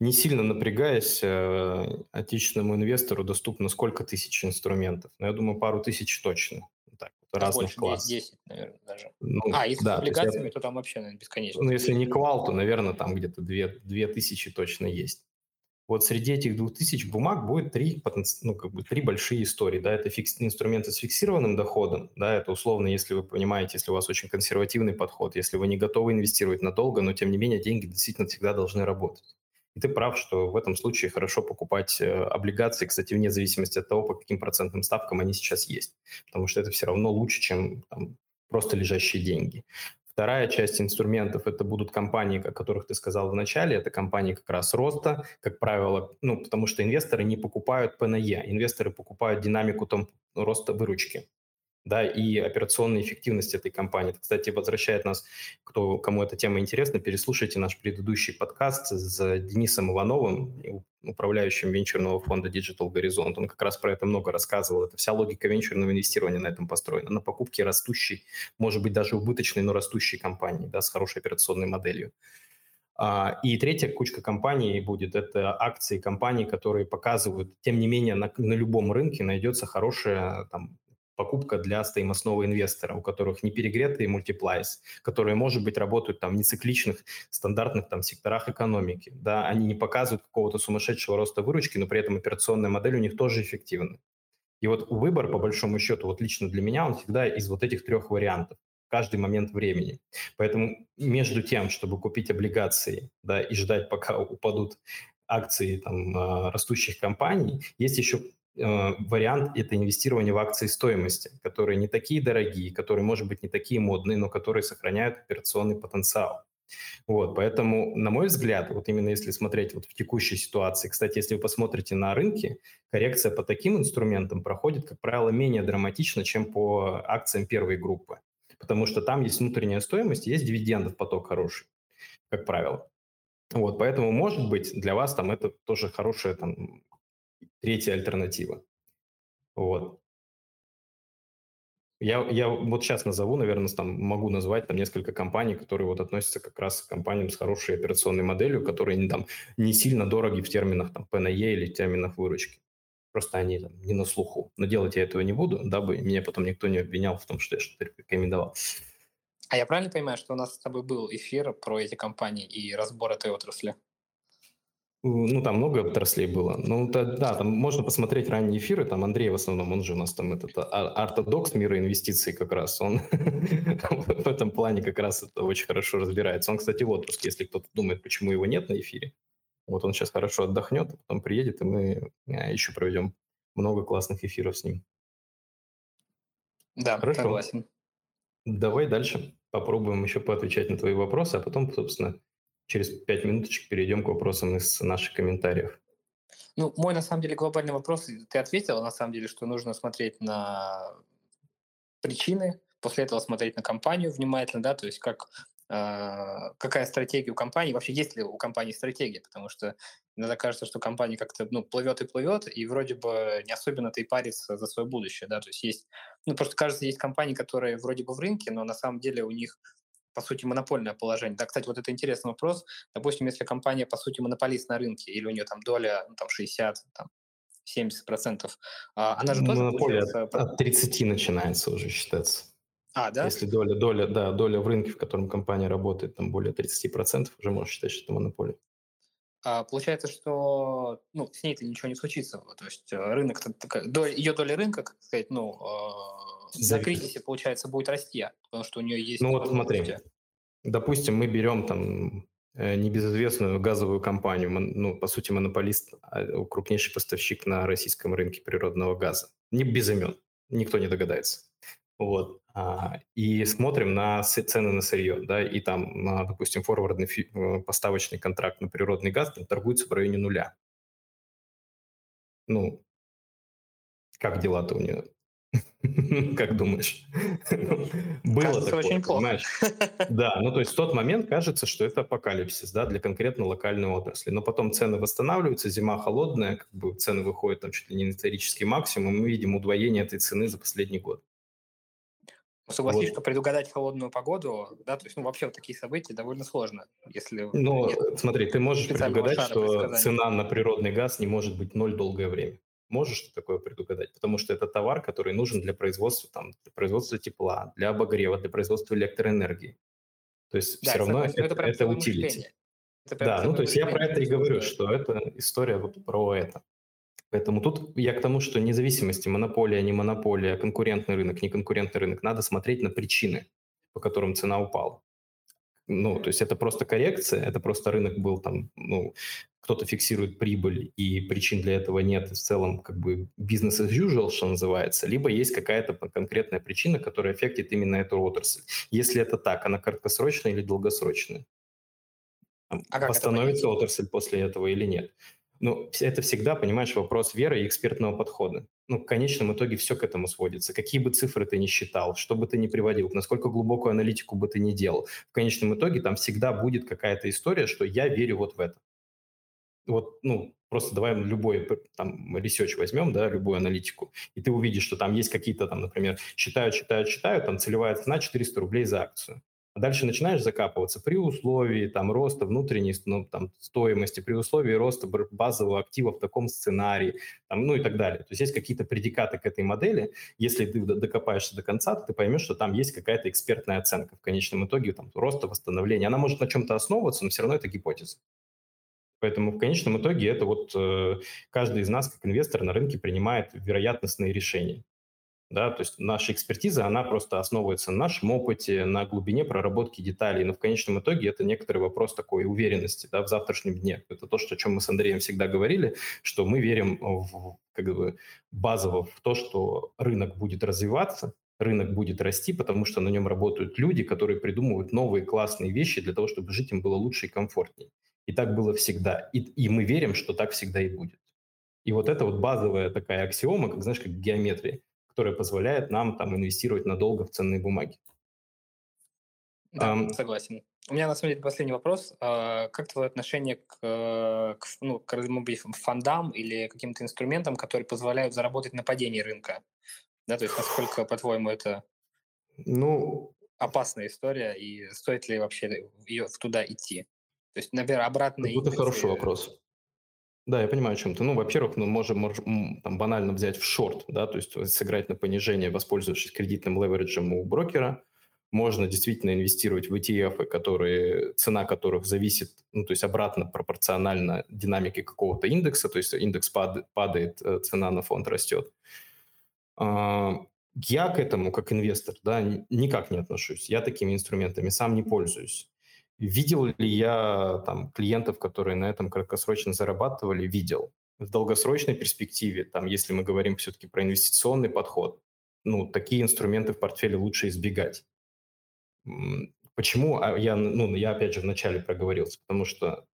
не сильно напрягаясь, э, отечественному инвестору доступно сколько тысяч инструментов. Ну, я думаю, пару тысяч точно. Так, вот, разных больше, классов. 10, наверное, даже. Ну, а, если да, с облигациями, то, есть, то там вообще, наверное, бесконечно. Ну, если не квал, то, наверное, там где-то 2, 2 тысячи точно есть. Вот среди этих двух тысяч бумаг будет три, ну, как бы три большие истории. Да? Это фикс, инструменты с фиксированным доходом. Да? Это условно, если вы понимаете, если у вас очень консервативный подход, если вы не готовы инвестировать надолго, но тем не менее деньги действительно всегда должны работать. И ты прав, что в этом случае хорошо покупать э, облигации, кстати, вне зависимости от того, по каким процентным ставкам они сейчас есть. Потому что это все равно лучше, чем там, просто лежащие деньги. Вторая часть инструментов – это будут компании, о которых ты сказал в начале, это компании как раз роста, как правило, ну, потому что инвесторы не покупают ПНЕ, инвесторы покупают динамику там, роста выручки да, и операционной эффективности этой компании. Это, кстати, возвращает нас, кто, кому эта тема интересна, переслушайте наш предыдущий подкаст с Денисом Ивановым, управляющим венчурного фонда Digital Horizon. Он как раз про это много рассказывал. Это вся логика венчурного инвестирования на этом построена. На покупке растущей, может быть, даже убыточной, но растущей компании, да, с хорошей операционной моделью. А, и третья кучка компаний будет – это акции компаний, которые показывают, тем не менее, на, на любом рынке найдется хорошая там, покупка для стоимостного инвестора, у которых не перегретые мультиплайс, которые, может быть, работают там в нецикличных стандартных там секторах экономики. Да, они не показывают какого-то сумасшедшего роста выручки, но при этом операционная модель у них тоже эффективна. И вот выбор, по большому счету, вот лично для меня, он всегда из вот этих трех вариантов каждый момент времени. Поэтому между тем, чтобы купить облигации да, и ждать, пока упадут акции там, а, растущих компаний, есть еще вариант – это инвестирование в акции стоимости, которые не такие дорогие, которые, может быть, не такие модные, но которые сохраняют операционный потенциал. Вот, поэтому, на мой взгляд, вот именно если смотреть вот в текущей ситуации, кстати, если вы посмотрите на рынке, коррекция по таким инструментам проходит, как правило, менее драматично, чем по акциям первой группы, потому что там есть внутренняя стоимость, есть дивидендов поток хороший, как правило. Вот, поэтому, может быть, для вас там это тоже хорошая там, третья альтернатива. Вот. Я, я вот сейчас назову, наверное, там могу назвать там несколько компаний, которые вот относятся как раз к компаниям с хорошей операционной моделью, которые там, не сильно дороги в терминах там, ПНЕ или в терминах выручки. Просто они там не на слуху. Но делать я этого не буду, дабы меня потом никто не обвинял в том, что я что-то рекомендовал. А я правильно понимаю, что у нас с тобой был эфир про эти компании и разбор этой отрасли? Ну, там много отраслей было. Ну, да, да, там можно посмотреть ранние эфиры. Там Андрей в основном, он же у нас там этот а, ортодокс мира инвестиций как раз. Он *laughs* в этом плане как раз это очень хорошо разбирается. Он, кстати, в отпуске, если кто-то думает, почему его нет на эфире. Вот он сейчас хорошо отдохнет, потом приедет, и мы а, еще проведем много классных эфиров с ним. Да, Хорошо. согласен. Давай дальше попробуем еще поотвечать на твои вопросы, а потом, собственно, через пять минуточек перейдем к вопросам из наших комментариев. Ну, мой, на самом деле, глобальный вопрос, ты ответил, на самом деле, что нужно смотреть на причины, после этого смотреть на компанию внимательно, да, то есть как э, какая стратегия у компании, вообще есть ли у компании стратегия, потому что иногда кажется, что компания как-то ну, плывет и плывет, и вроде бы не особенно-то и парится за свое будущее, да, то есть есть, ну просто кажется, есть компании, которые вроде бы в рынке, но на самом деле у них по сути, монопольное положение. Да, кстати, вот это интересный вопрос. Допустим, если компания, по сути, монополист на рынке, или у нее там доля ну, там 60, там, 70 процентов, а, она же тоже Монополия от, от 30 начинается уже считаться. А, да? Если доля, доля, да, доля в рынке, в котором компания работает, там более 30 процентов, уже можно считать, что это монополия. А, получается, что ну, с ней-то ничего не случится. То есть э, рынок, ее доля рынка, как сказать, ну, за кризисе, получается, будет расти, потому что у нее есть... Ну вот смотри, допустим, мы берем там э, небезызвестную газовую компанию, ну, по сути, монополист, а, крупнейший поставщик на российском рынке природного газа. Не без имен, никто не догадается. Вот. А, и смотрим на цены на сырье, да, и там, допустим, форвардный э, поставочный контракт на природный газ там торгуется в районе нуля. Ну, как дела-то у нее? *laughs* Как думаешь? *laughs* Было такое, очень понимаешь? *laughs* Да, ну то есть в тот момент кажется, что это апокалипсис, да, для конкретно локальной отрасли. Но потом цены восстанавливаются, зима холодная, как бы цены выходят там чуть ли не на исторический максимум, мы видим удвоение этой цены за последний год. Согласись, вот. что предугадать холодную погоду, да, то есть, ну, вообще вот такие события довольно сложно, если... Ну, смотри, ты можешь предугадать, что цена на природный газ не может быть ноль долгое время. Можешь что такое предугадать? Потому что это товар, который нужен для производства, там, для производства тепла, для обогрева, для производства электроэнергии. То есть да, все равно это, это, это утилити. Да, ну то есть я про это и говорю, что это история вот про это. Поэтому тут я к тому, что независимости, монополия, не монополия, конкурентный рынок, не конкурентный рынок, надо смотреть на причины, по которым цена упала. Ну, то есть это просто коррекция, это просто рынок был там, ну, кто-то фиксирует прибыль, и причин для этого нет, в целом как бы бизнес as usual, что называется, либо есть какая-то конкретная причина, которая эффектит именно эту отрасль. Если это так, она краткосрочная или долгосрочная? А Восстановится отрасль после этого или нет? Ну, это всегда, понимаешь, вопрос веры и экспертного подхода. Ну, в конечном итоге все к этому сводится. Какие бы цифры ты ни считал, что бы ты ни приводил, насколько глубокую аналитику бы ты ни делал, в конечном итоге там всегда будет какая-то история, что я верю вот в это. Вот, ну, просто давай любой там research возьмем, да, любую аналитику, и ты увидишь, что там есть какие-то там, например, считают, считают, считают, там целевая цена 400 рублей за акцию. А дальше начинаешь закапываться при условии там, роста внутренней ну, там, стоимости, при условии роста базового актива в таком сценарии, там, ну и так далее. То есть есть какие-то предикаты к этой модели. Если ты докопаешься до конца, то ты поймешь, что там есть какая-то экспертная оценка в конечном итоге там, роста, восстановления. Она может на чем-то основываться, но все равно это гипотеза. Поэтому в конечном итоге это вот э, каждый из нас, как инвестор на рынке, принимает вероятностные решения. Да, то есть наша экспертиза, она просто основывается на нашем опыте, на глубине проработки деталей, но в конечном итоге это некоторый вопрос такой уверенности да, в завтрашнем дне. Это то, что, о чем мы с Андреем всегда говорили, что мы верим в, как бы, базово в то, что рынок будет развиваться, рынок будет расти, потому что на нем работают люди, которые придумывают новые классные вещи для того, чтобы жить им было лучше и комфортнее. И так было всегда. И, и мы верим, что так всегда и будет. И вот это вот базовая такая аксиома, как, знаешь, как геометрия которая позволяет нам там инвестировать надолго в ценные бумаги. Да, um, согласен. У меня на самом деле последний вопрос. А, как твое отношение к, к, ну, к фондам или каким-то инструментам, которые позволяют заработать на падении рынка? Да, то есть насколько, по-твоему, это ну, опасная история и стоит ли вообще ее туда идти? То есть, наверное, обратные Это хороший вопрос. Да, я понимаю, о чем ты. Ну, во-первых, мы можем, можем там, банально взять в шорт, да, то есть сыграть на понижение, воспользовавшись кредитным левериджем у брокера. Можно действительно инвестировать в ETF, которые, цена которых зависит, ну, то есть обратно пропорционально динамике какого-то индекса, то есть индекс падает, падает э, цена на фонд растет. А, я к этому, как инвестор, да, никак не отношусь. Я такими инструментами сам не пользуюсь. Видел ли я там клиентов, которые на этом краткосрочно зарабатывали? Видел. В долгосрочной перспективе, там, если мы говорим все-таки про инвестиционный подход, ну, такие инструменты в портфеле лучше избегать. Почему? А я, ну, я опять же вначале проговорился, потому что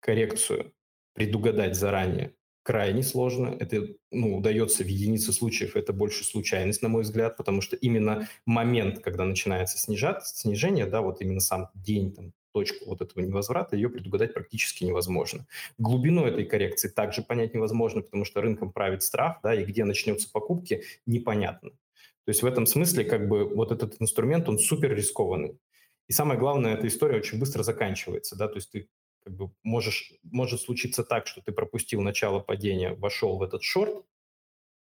коррекцию предугадать заранее крайне сложно. Это ну, удается в единице случаев, это больше случайность, на мой взгляд, потому что именно момент, когда начинается снижать, снижение, да, вот именно сам день, там, точку вот этого невозврата, ее предугадать практически невозможно. Глубину этой коррекции также понять невозможно, потому что рынком правит страх, да, и где начнется покупки, непонятно. То есть в этом смысле как бы вот этот инструмент, он супер рискованный. И самое главное, эта история очень быстро заканчивается, да, то есть ты как бы можешь, может случиться так, что ты пропустил начало падения, вошел в этот шорт,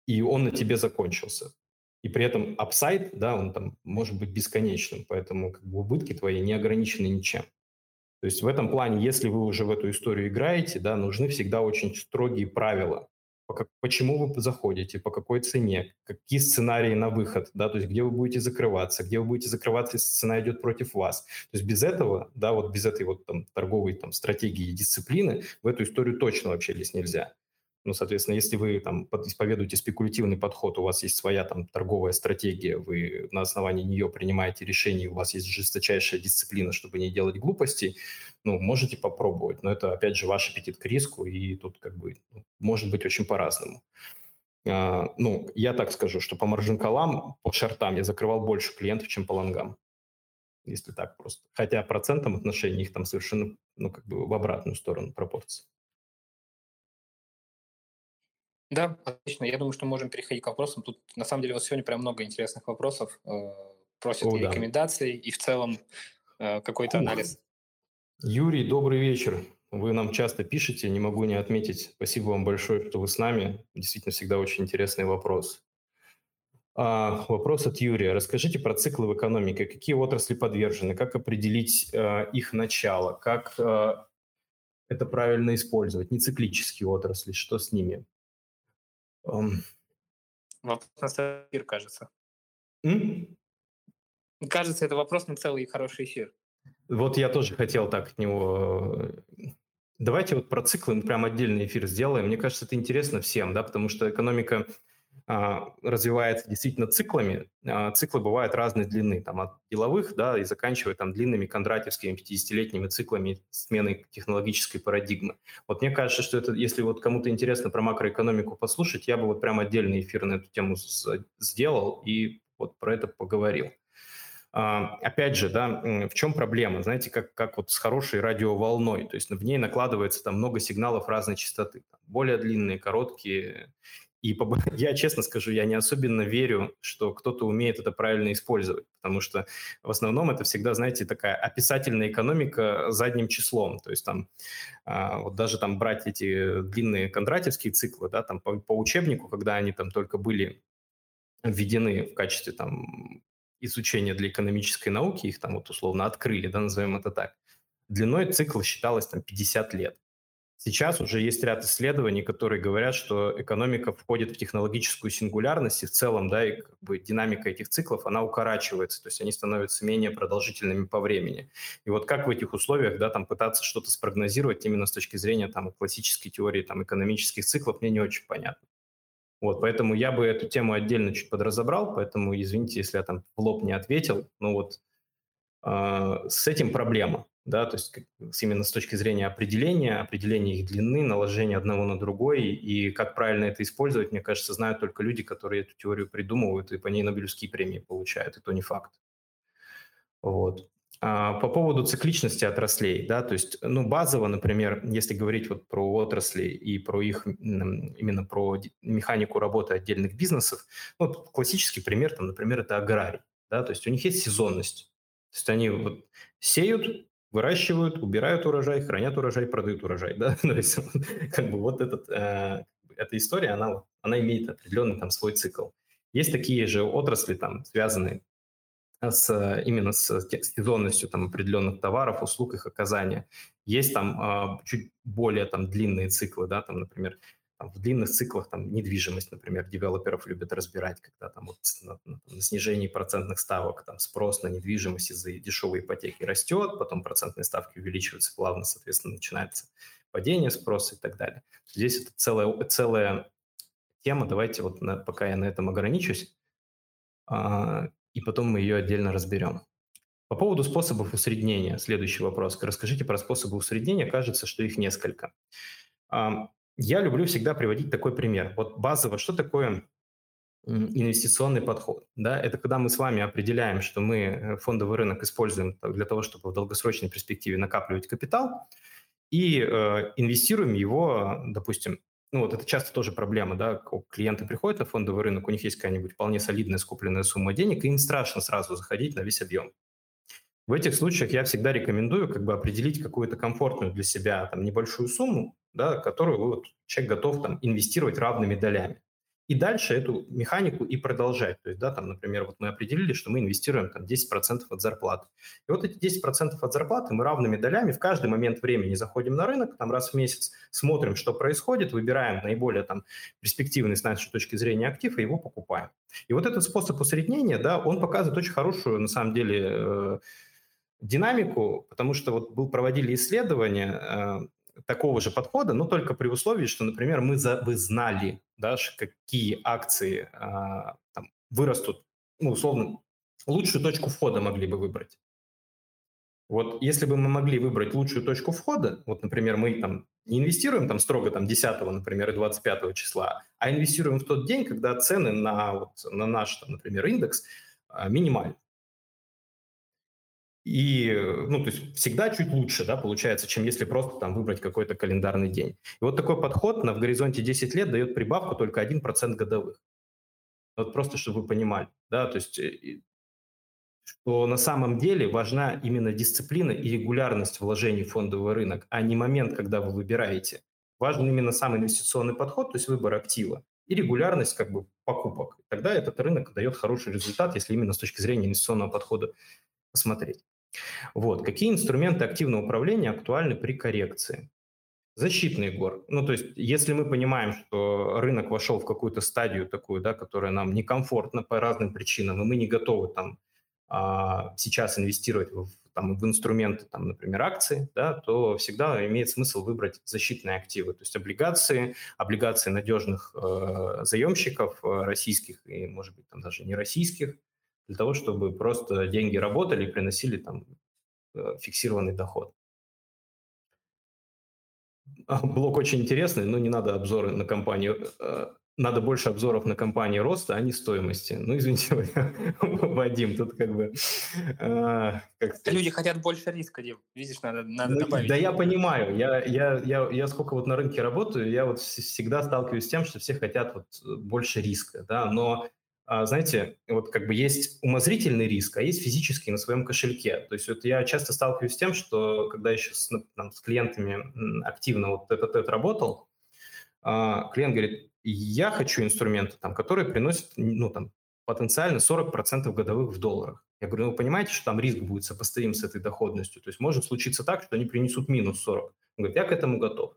и он на тебе закончился. И при этом апсайд, да, он там может быть бесконечным, поэтому как бы убытки твои не ограничены ничем. То есть в этом плане, если вы уже в эту историю играете, да, нужны всегда очень строгие правила почему вы заходите, по какой цене, какие сценарии на выход, да, то есть где вы будете закрываться, где вы будете закрываться, если цена идет против вас. То есть без этого, да, вот без этой вот там торговой там стратегии и дисциплины в эту историю точно вообще лезть нельзя. Ну, соответственно, если вы там исповедуете спекулятивный подход, у вас есть своя там торговая стратегия, вы на основании нее принимаете решения, у вас есть жесточайшая дисциплина, чтобы не делать глупостей, ну, можете попробовать. Но это, опять же, ваш аппетит к риску, и тут как бы ну, может быть очень по-разному. А, ну, я так скажу, что по маржин-колам, по шартам я закрывал больше клиентов, чем по лонгам. Если так просто. Хотя процентом отношений их там совершенно, ну, как бы в обратную сторону пропорции. Да, отлично. Я думаю, что можем переходить к вопросам. Тут на самом деле вот сегодня прям много интересных вопросов. Э, просят О, да. рекомендаций, и в целом э, какой-то анализ. Юрий, добрый вечер. Вы нам часто пишете, не могу не отметить. Спасибо вам большое, что вы с нами. Действительно, всегда очень интересный вопрос. А, вопрос от Юрия. Расскажите про циклы в экономике. Какие отрасли подвержены? Как определить э, их начало? Как э, это правильно использовать? Нециклические отрасли, что с ними? Вопрос на целый эфир, кажется. м? Кажется, это вопрос на целый хороший эфир. Вот я тоже хотел так от него... э, Давайте вот про циклы мы прям отдельный эфир сделаем. Мне кажется, это интересно всем, да, потому что экономика развивается действительно циклами. А, циклы бывают разной длины, там от деловых, да, и заканчивая там длинными кондратьевскими 50-летними циклами смены технологической парадигмы. Вот мне кажется, что это, если вот кому-то интересно про макроэкономику послушать, я бы вот прям отдельный эфир на эту тему сделал и вот про это поговорил. А, опять же, да, в чем проблема? Знаете, как, как вот с хорошей радиоволной, то есть в ней накладывается там много сигналов разной частоты, более длинные, короткие. И *laughs* я честно скажу, я не особенно верю, что кто-то умеет это правильно использовать, потому что в основном это всегда, знаете, такая описательная экономика задним числом. То есть там а, вот даже там брать эти длинные кондратьевские циклы, да, там по, по учебнику, когда они там только были введены в качестве там изучения для экономической науки, их там вот условно открыли, да, назовем это так, длиной цикла считалось там 50 лет. Сейчас уже есть ряд исследований, которые говорят, что экономика входит в технологическую сингулярность, и в целом, да, и как бы динамика этих циклов, она укорачивается, то есть они становятся менее продолжительными по времени. И вот как в этих условиях, да, там пытаться что-то спрогнозировать именно с точки зрения там классической теории там экономических циклов, мне не очень понятно. Вот, поэтому я бы эту тему отдельно чуть подразобрал, поэтому извините, если я там в лоб не ответил, но вот э, с этим проблема, да, то есть именно с точки зрения определения, определения их длины, наложения одного на другой и как правильно это использовать, мне кажется, знают только люди, которые эту теорию придумывают и по ней Нобелевские премии получают, и то не факт. Вот. А, По поводу цикличности отраслей, да, то есть, ну, базово, например, если говорить вот про отрасли и про их, именно про механику работы отдельных бизнесов, ну, вот классический пример, там, например, это аграрий, да, то есть у них есть сезонность, то есть они вот сеют, выращивают, убирают урожай, хранят урожай, продают урожай, да, *laughs* то есть как бы вот этот, э, эта история, она, она имеет определенный там свой цикл. Есть такие же отрасли, там, связанные с, э, именно с те- сезонностью там, определенных товаров, услуг, их оказания. Есть там а, чуть более там, длинные циклы, да, там, например, там, в длинных циклах там, недвижимость, например, девелоперов любят разбирать, когда там вот на, на- на снижении процентных ставок там, спрос на недвижимость из-за дешевой ипотеки растет, потом процентные ставки увеличиваются плавно, соответственно, начинается падение спроса и так далее. Здесь это целая, целая тема, давайте вот на- пока я на этом ограничусь, а, и потом мы ее отдельно разберем. По поводу способов усреднения, следующий вопрос. Расскажите про способы усреднения, кажется, что их несколько. Я люблю всегда приводить такой пример. Вот базово, что такое инвестиционный подход? Да, это когда мы с вами определяем, что мы э, фондовый рынок используем для того, чтобы в долгосрочной перспективе накапливать капитал, и э, инвестируем его, допустим, ну вот это часто тоже проблема, да, клиенты приходят на фондовый рынок, у них есть какая-нибудь вполне солидная скупленная сумма денег, и им страшно сразу заходить на весь объем. В этих случаях я всегда рекомендую как бы определить какую-то комфортную для себя там небольшую сумму, да, которую вот, человек готов там инвестировать равными долями и дальше эту механику и продолжать. То есть, да, там, например, вот мы определили, что мы инвестируем там 10% от зарплаты. И вот эти 10% от зарплаты мы равными долями в каждый момент времени заходим на рынок, там раз в месяц смотрим, что происходит, выбираем наиболее там перспективный с нашей точки зрения актив и его покупаем. И вот этот способ усреднения, да, он показывает очень хорошую, на самом деле, э, динамику, потому что вот был, проводили исследования, э, такого же подхода, но только при условии, что, например, мы за, вы знали, да, какие акции а, там, вырастут, ну, условно, лучшую точку входа могли бы выбрать. Вот если бы мы могли выбрать лучшую точку входа, вот, например, мы там не инвестируем там строго там 10, например, и 25 числа, а инвестируем в тот день, когда цены на, вот, на наш, там, например, индекс а, минимальны. И, ну, то есть всегда чуть лучше, да, получается, чем если просто там выбрать какой-то календарный день. И вот такой подход на в горизонте 10 лет дает прибавку только 1% годовых. Вот просто, чтобы вы понимали, да, то есть э, что на самом деле важна именно дисциплина и регулярность вложений в фондовый рынок, а не момент, когда вы выбираете. Важен именно сам инвестиционный подход, то есть выбор актива, и регулярность как бы покупок. Тогда этот рынок дает хороший результат, если именно с точки зрения инвестиционного подхода посмотреть. Вот. Какие инструменты активного управления актуальны при коррекции? Защитный гор. Ну, то есть, если мы понимаем, что рынок вошел в какую-то стадию такую, да, которая нам некомфортна по разным причинам, и мы не готовы там а, сейчас инвестировать в, там, в инструменты, там, например, акции, да, то всегда имеет смысл выбрать защитные активы, то есть облигации, облигации надежных э, заемщиков э, российских и, может быть, там даже не российских, для того, чтобы просто деньги работали и приносили там э, фиксированный доход. А, блок очень интересный, но не надо обзоры на компанию. Э, надо больше обзоров на компании роста, а не стоимости. Ну, извините, *laughs* Вадим, тут как бы... Э, как Люди хотят больше риска, Дим. Видишь, надо, надо ну, добавить. Да я понимаю. Я, я, я, я сколько вот на рынке работаю, я вот всегда сталкиваюсь с тем, что все хотят вот больше риска, да, но а, знаете, вот как бы есть умозрительный риск, а есть физический на своем кошельке. То есть вот я часто сталкиваюсь с тем, что когда я сейчас ну, там, с клиентами активно вот этот этот работал, а, клиент говорит, я хочу инструменты, там, которые приносят ну, там, потенциально 40% годовых в долларах. Я говорю, ну вы понимаете, что там риск будет сопоставим с этой доходностью? То есть может случиться так, что они принесут минус 40. Он говорит, я к этому готов.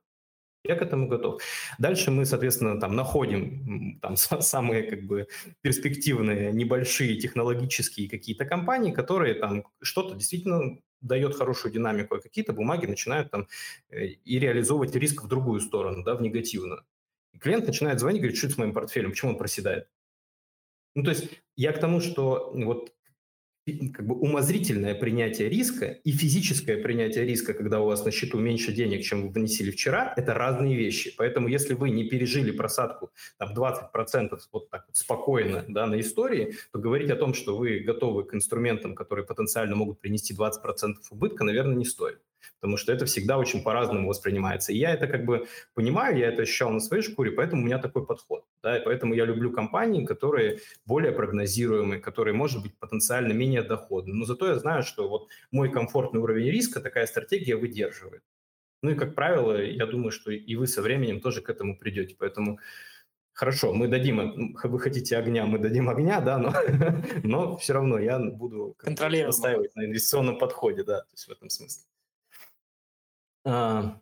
Я к этому готов. Дальше мы, соответственно, там находим там самые как бы перспективные, небольшие технологические какие-то компании, которые там что-то действительно дает хорошую динамику, а какие-то бумаги начинают там э, и реализовывать риск в другую сторону, да, в негативную. И клиент начинает звонить, говорит, что с моим портфелем, почему он проседает? Ну, то есть я к тому, что вот как бы умозрительное принятие риска и физическое принятие риска, когда у вас на счету меньше денег, чем вы внесли вчера, это разные вещи. Поэтому если вы не пережили просадку там, 20% вот так вот спокойно да, на истории, то говорить о том, что вы готовы к инструментам, которые потенциально могут принести 20% убытка, наверное, не стоит потому что это всегда очень по-разному воспринимается. И я это как бы понимаю, я это ощущал на своей шкуре, поэтому у меня такой подход. Да, и поэтому я люблю компании, которые более прогнозируемые, которые, может быть, потенциально менее доходны. Но зато я знаю, что вот мой комфортный уровень риска такая стратегия выдерживает. Ну и, как правило, я думаю, что и вы со временем тоже к этому придете. Поэтому Хорошо, мы дадим, вы хотите огня, мы дадим огня, да, но, *laughs* но все равно я буду настаивать на инвестиционном подходе, да, то есть в этом смысле. А,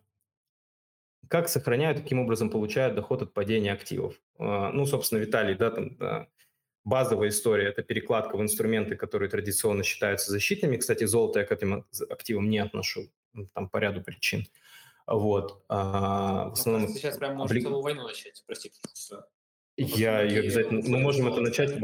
как сохраняют, таким образом получают доход от падения активов? А, ну, собственно, Виталий, да, там да, базовая история – это перекладка в инструменты, которые традиционно считаются защитными. Кстати, золото я к этим активам не отношу, там по ряду причин. Вот. А, в основном, сейчас прям можете целую войну начать, простите. Я ее обязательно... Мы можем это начать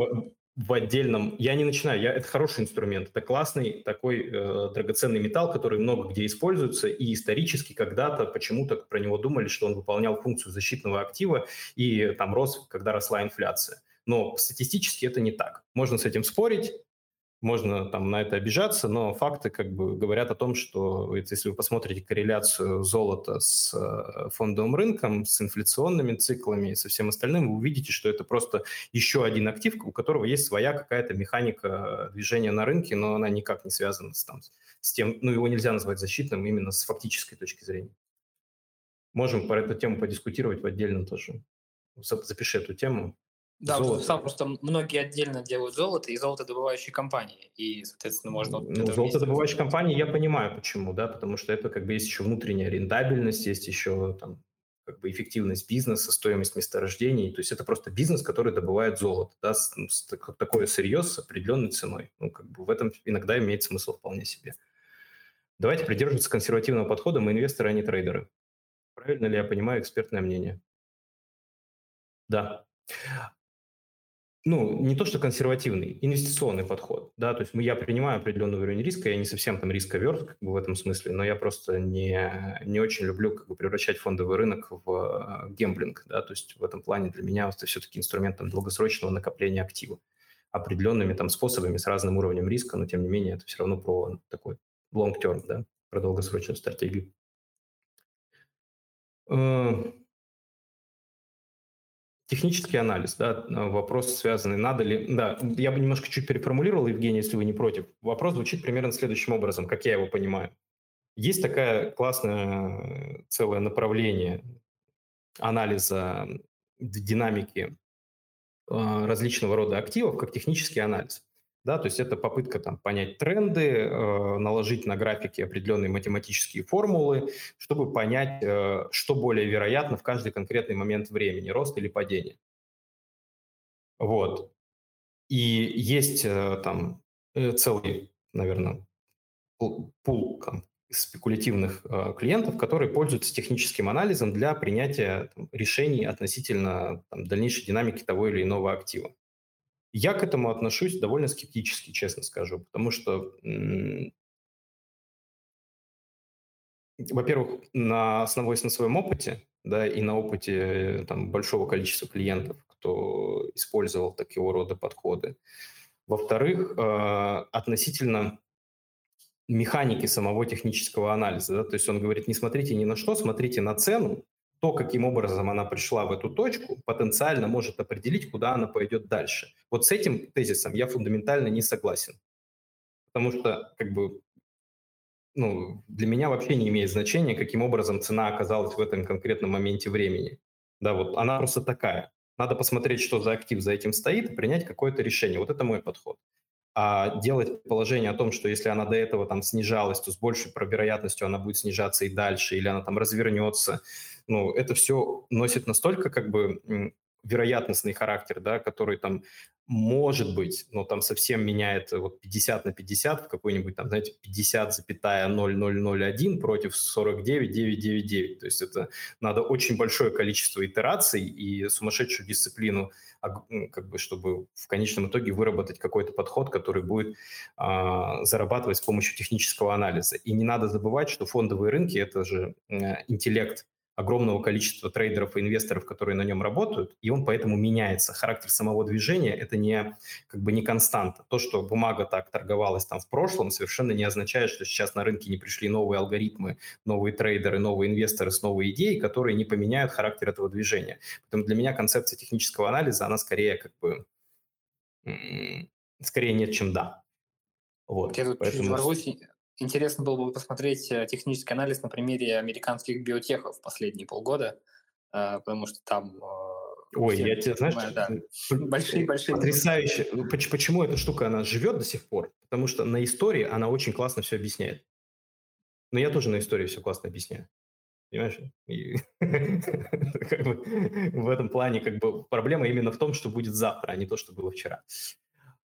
в отдельном... Я не начинаю, я, это хороший инструмент, это классный такой э, драгоценный металл, который много где используется, и исторически когда-то почему-то про него думали, что он выполнял функцию защитного актива и там рос, когда росла инфляция. Но статистически это не так. Можно с этим спорить, можно там на это обижаться, но факты как бы говорят о том, что если вы посмотрите корреляцию золота с э, фондовым рынком, с инфляционными циклами и со всем остальным, вы увидите, что это просто еще один актив, у которого есть своя какая-то механика движения на рынке, но она никак не связана с, там, с тем, ну его нельзя назвать защитным именно с фактической точки зрения. Можем про эту тему подискутировать в отдельном тоже. Запиши эту тему. Да, золото. сам просто многие отдельно делают золото и золотодобывающие компании. И, соответственно, можно... Вот ну, золотодобывающие компании я понимаю, почему, да, потому что это как бы есть еще внутренняя рентабельность, есть еще там как бы эффективность бизнеса, стоимость месторождений. То есть это просто бизнес, который добывает золото, да, с, ну, с, такое сырье с определенной ценой. Ну, как бы в этом иногда имеет смысл вполне себе. Давайте придерживаться консервативного подхода. Мы инвесторы, а не трейдеры. Правильно ли я понимаю экспертное мнение? Да ну, не то что консервативный, инвестиционный подход, да, то есть я принимаю определенный уровень риска, я не совсем там рисковерт как бы в этом смысле, но я просто не, не очень люблю как бы превращать фондовый рынок в э, гемблинг, да, то есть в этом плане для меня это все-таки инструмент там, долгосрочного накопления актива определенными там способами с разным уровнем риска, но тем не менее это все равно про такой long term, да, про долгосрочную стратегию. Э, Технический анализ, да, вопрос связанный, надо ли... Да, я бы немножко чуть переформулировал, Евгений, если вы не против. Вопрос звучит примерно следующим образом, как я его понимаю. Есть такое классное э, целое направление анализа динамики э, различного рода активов, как технический анализ. Да, то есть это попытка там, понять тренды, э, наложить на графики определенные математические формулы, чтобы понять, э, что более вероятно в каждый конкретный момент времени, рост или падение. Вот. И есть э, там э, целый, наверное, пул там, спекулятивных э, клиентов, которые пользуются техническим анализом для принятия там, решений относительно там, дальнейшей динамики того или иного актива. Я к этому отношусь довольно скептически, честно скажу, потому что, во-первых, на основываясь на своем опыте, да, и на опыте там, большого количества клиентов, кто использовал такого рода подходы. Во-вторых, э, относительно механики самого технического анализа. Да? То есть он говорит, не смотрите ни на что, смотрите на цену, то, каким образом она пришла в эту точку, потенциально может определить, куда она пойдет дальше. Вот с этим тезисом я фундаментально не согласен. Потому что как бы, ну, для меня вообще не имеет значения, каким образом цена оказалась в этом конкретном моменте времени. Да, вот она просто такая. Надо посмотреть, что за актив за этим стоит, и принять какое-то решение. Вот это мой подход. А делать положение о том, что если она до этого там снижалась, то с большей вероятностью она будет снижаться и дальше, или она там развернется, ну, это все носит настолько как бы вероятностный характер, да, который там может быть, но там совсем меняет вот 50 на 50 в какой-нибудь там, знаете, 50,0001 против 49,999. То есть это надо очень большое количество итераций и сумасшедшую дисциплину, как бы, чтобы в конечном итоге выработать какой-то подход, который будет а, зарабатывать с помощью технического анализа. И не надо забывать, что фондовые рынки – это же э, интеллект огромного количества трейдеров и инвесторов, которые на нем работают, и он поэтому меняется. Характер самого движения – это не, как бы не константа. То, что бумага так торговалась там в прошлом, совершенно не означает, что сейчас на рынке не пришли новые алгоритмы, новые трейдеры, новые инвесторы с новой идеей, которые не поменяют характер этого движения. Поэтому для меня концепция технического анализа, она скорее как бы скорее нет, чем да. Вот. Я тут Поэтому... Интересно было бы посмотреть э, технический анализ на примере американских биотехов последние полгода, э, потому что там... Э, Ой, я тебе, знаешь, да, большие-большие... Потрясающе. Ну, почему эта штука, она живет до сих пор? Потому что на истории она очень классно все объясняет. Но я тоже на истории все классно объясняю. Понимаешь? И, *laughs* как бы, в этом плане как бы проблема именно в том, что будет завтра, а не то, что было вчера.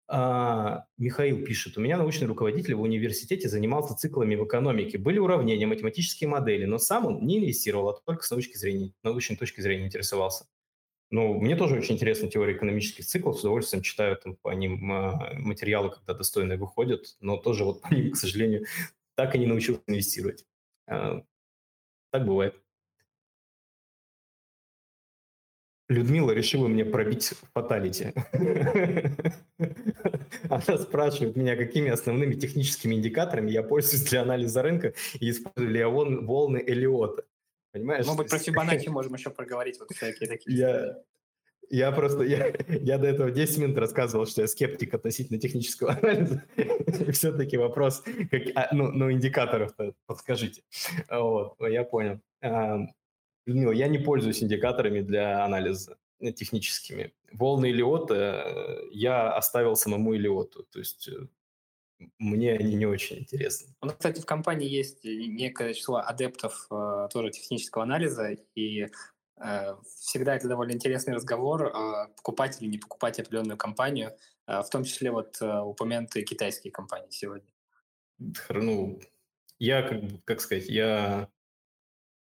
А, Михаил пишет, у меня научный руководитель в университете занимался циклами в экономике. Были уравнения, математические модели, но сам он не инвестировал, а только с научной, зрения, научной точки зрения интересовался. Ну, мне тоже очень интересна теория экономических циклов, с удовольствием читаю там по ним а, материалы, когда достойные выходят, но тоже вот по ним, к сожалению, так и не научился инвестировать. А, так бывает. Людмила решила мне пробить фаталити. *laughs* Она спрашивает меня, какими основными техническими индикаторами я пользуюсь для анализа рынка и использую ли я волны Элиота. Понимаешь? Может быть, про Фибоначчи *laughs* можем еще проговорить, вот всякие такие. Я, я просто, я, я до этого 10 минут рассказывал, что я скептик относительно технического анализа. Все-таки вопрос, как, а, ну, ну, индикаторов подскажите. Вот, я понял. Людмила, я не пользуюсь индикаторами для анализа техническими. Волны Илиота э, я оставил самому Илиоту. То есть э, мне они не очень интересны. У нас, кстати, в компании есть некое число адептов э, тоже технического анализа, и э, всегда это довольно интересный разговор, э, покупать или не покупать определенную компанию, э, в том числе вот э, упомянутые китайские компании сегодня. Ну, я, как, как сказать, я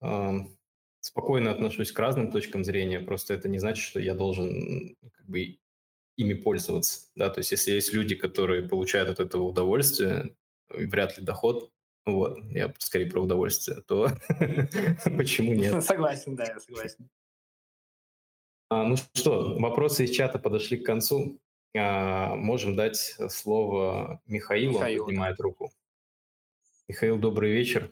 э, спокойно отношусь к разным точкам зрения, просто это не значит, что я должен как бы ими пользоваться. Да? То есть если есть люди, которые получают от этого удовольствие, вряд ли доход, вот, я скорее про удовольствие, то *laughs* почему нет? Согласен, да, я согласен. А, ну что, вопросы из чата подошли к концу. А, можем дать слово Михаилу, Михаил, поднимает руку. Михаил, добрый вечер.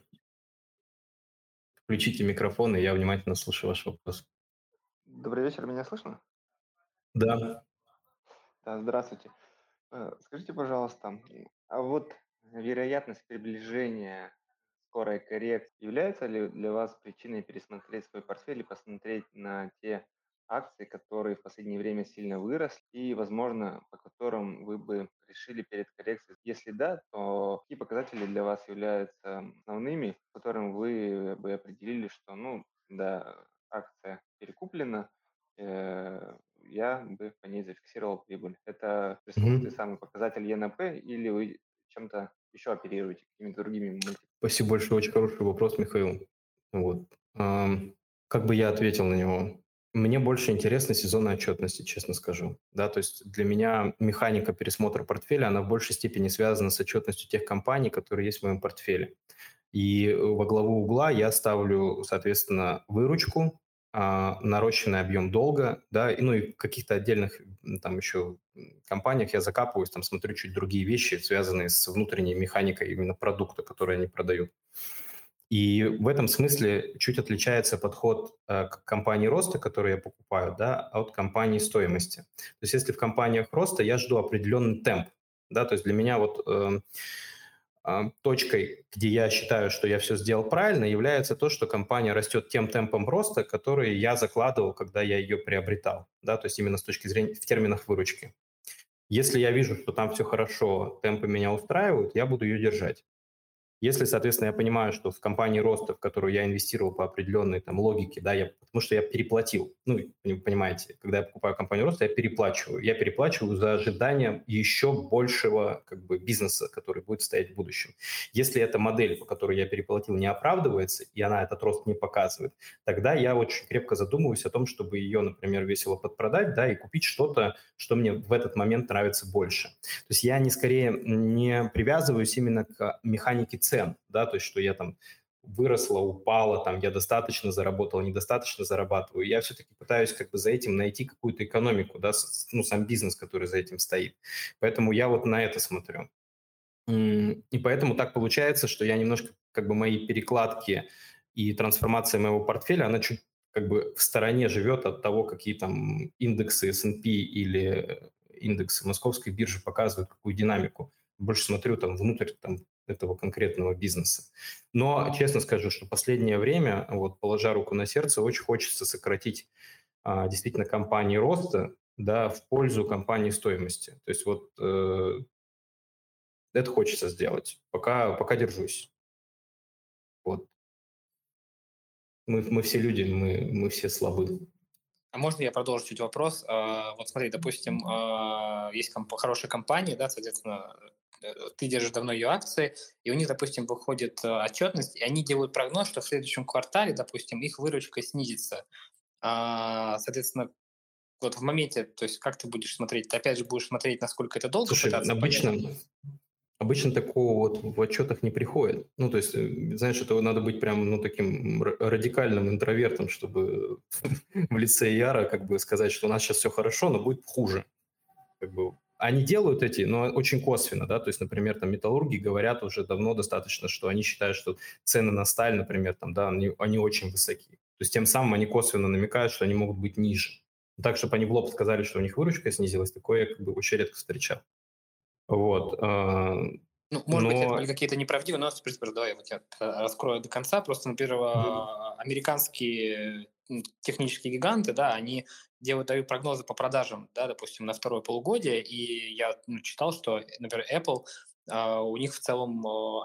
Включите микрофон, и я внимательно слушаю ваш вопрос. Добрый вечер, меня слышно? Да. Да, здравствуйте. Э, скажите, пожалуйста, а вот вероятность приближения скорой коррекции является ли для вас причиной пересмотреть свой портфель и посмотреть на те акции, которые в последнее время сильно выросли и, возможно, по которым вы бы решили перед коррекцией? Если да, то какие показатели для вас являются основными, которым вы бы определили, что, ну, да, акция перекуплена, э, я бы по ней зафиксировал прибыль. Это пресловутый mm-hmm. самый показатель ЕНП или вы чем-то еще оперируете, какими-то другими мультипlikами? Спасибо большое, очень хороший вопрос, Михаил. Вот. Как бы я ответил на него? Мне больше интересна сезонная отчетность, честно скажу. Да, то есть для меня механика пересмотра портфеля, она в большей степени связана с отчетностью тех компаний, которые есть в моем портфеле. И во главу угла я ставлю, соответственно, выручку, а, нарощенный объем долга, да, и, ну и в каких-то отдельных там еще компаниях я закапываюсь, там смотрю чуть другие вещи, связанные с внутренней механикой именно продукта, который они продают. И в этом смысле чуть отличается подход э, к компании роста, которую я покупаю, да, от компании стоимости. То есть если в компаниях роста я жду определенный темп, да, то есть для меня вот э, точкой, где я считаю, что я все сделал правильно, является то, что компания растет тем темпом роста, который я закладывал, когда я ее приобретал, да, то есть именно с точки зрения в терминах выручки. Если я вижу, что там все хорошо, темпы меня устраивают, я буду ее держать. Если, соответственно, я понимаю, что в компании роста, в которую я инвестировал по определенной там логике, да, я, потому что я переплатил, ну, понимаете, когда я покупаю компанию роста, я переплачиваю. Я переплачиваю за ожидание еще большего как бы бизнеса, который будет стоять в будущем. Если эта модель, по которой я переплатил, не оправдывается, и она этот рост не показывает, тогда я очень крепко задумываюсь о том, чтобы ее, например, весело подпродать, да, и купить что-то, что мне в этот момент нравится больше. То есть я не скорее не привязываюсь именно к механике цен, да, то есть что я там выросла, упала, там я достаточно заработал, недостаточно зарабатываю. Я все-таки пытаюсь как бы за этим найти какую-то экономику, да, ну, сам бизнес, который за этим стоит. Поэтому я вот на это смотрю. И поэтому так получается, что я немножко как бы мои перекладки и трансформация моего портфеля, она чуть как бы в стороне живет от того, какие там индексы S&P или индексы московской биржи показывают, какую динамику. Больше смотрю там внутрь там, этого конкретного бизнеса. Но честно скажу, что последнее время, вот положа руку на сердце, очень хочется сократить а, действительно компании роста да, в пользу компании стоимости. То есть вот э, это хочется сделать. Пока, пока держусь. Вот. Мы, мы все люди, мы, мы все слабы. А можно я продолжу чуть вопрос? А, вот смотри, допустим, а, есть хорошая компания, да, соответственно, ты держишь давно ее акции, и у них, допустим, выходит э, отчетность, и они делают прогноз, что в следующем квартале, допустим, их выручка снизится. А, соответственно, вот в моменте, то есть как ты будешь смотреть? Ты опять же будешь смотреть, насколько это долго Слушай, обычно, обычно такого вот в отчетах не приходит. Ну, то есть, э, знаешь, это надо быть прям, ну, таким радикальным интровертом, чтобы *laughs* в лице Яра как бы сказать, что у нас сейчас все хорошо, но будет хуже. Как бы они делают эти, но очень косвенно, да, то есть, например, там металлурги говорят уже давно достаточно, что они считают, что цены на сталь, например, там, да, они, они очень высоки. То есть тем самым они косвенно намекают, что они могут быть ниже. Так, чтобы они в лоб сказали, что у них выручка снизилась, такое я как бы очень редко встречал. Вот. А, ну, может Но... быть, это были какие-то неправдивые новости. В давай я вот я раскрою до конца. Просто, например, mm-hmm. американские технические гиганты, да, они делают, дают прогнозы по продажам, да, допустим, на второе полугодие, и я ну, читал, что, например, Apple, uh, у них в целом, uh,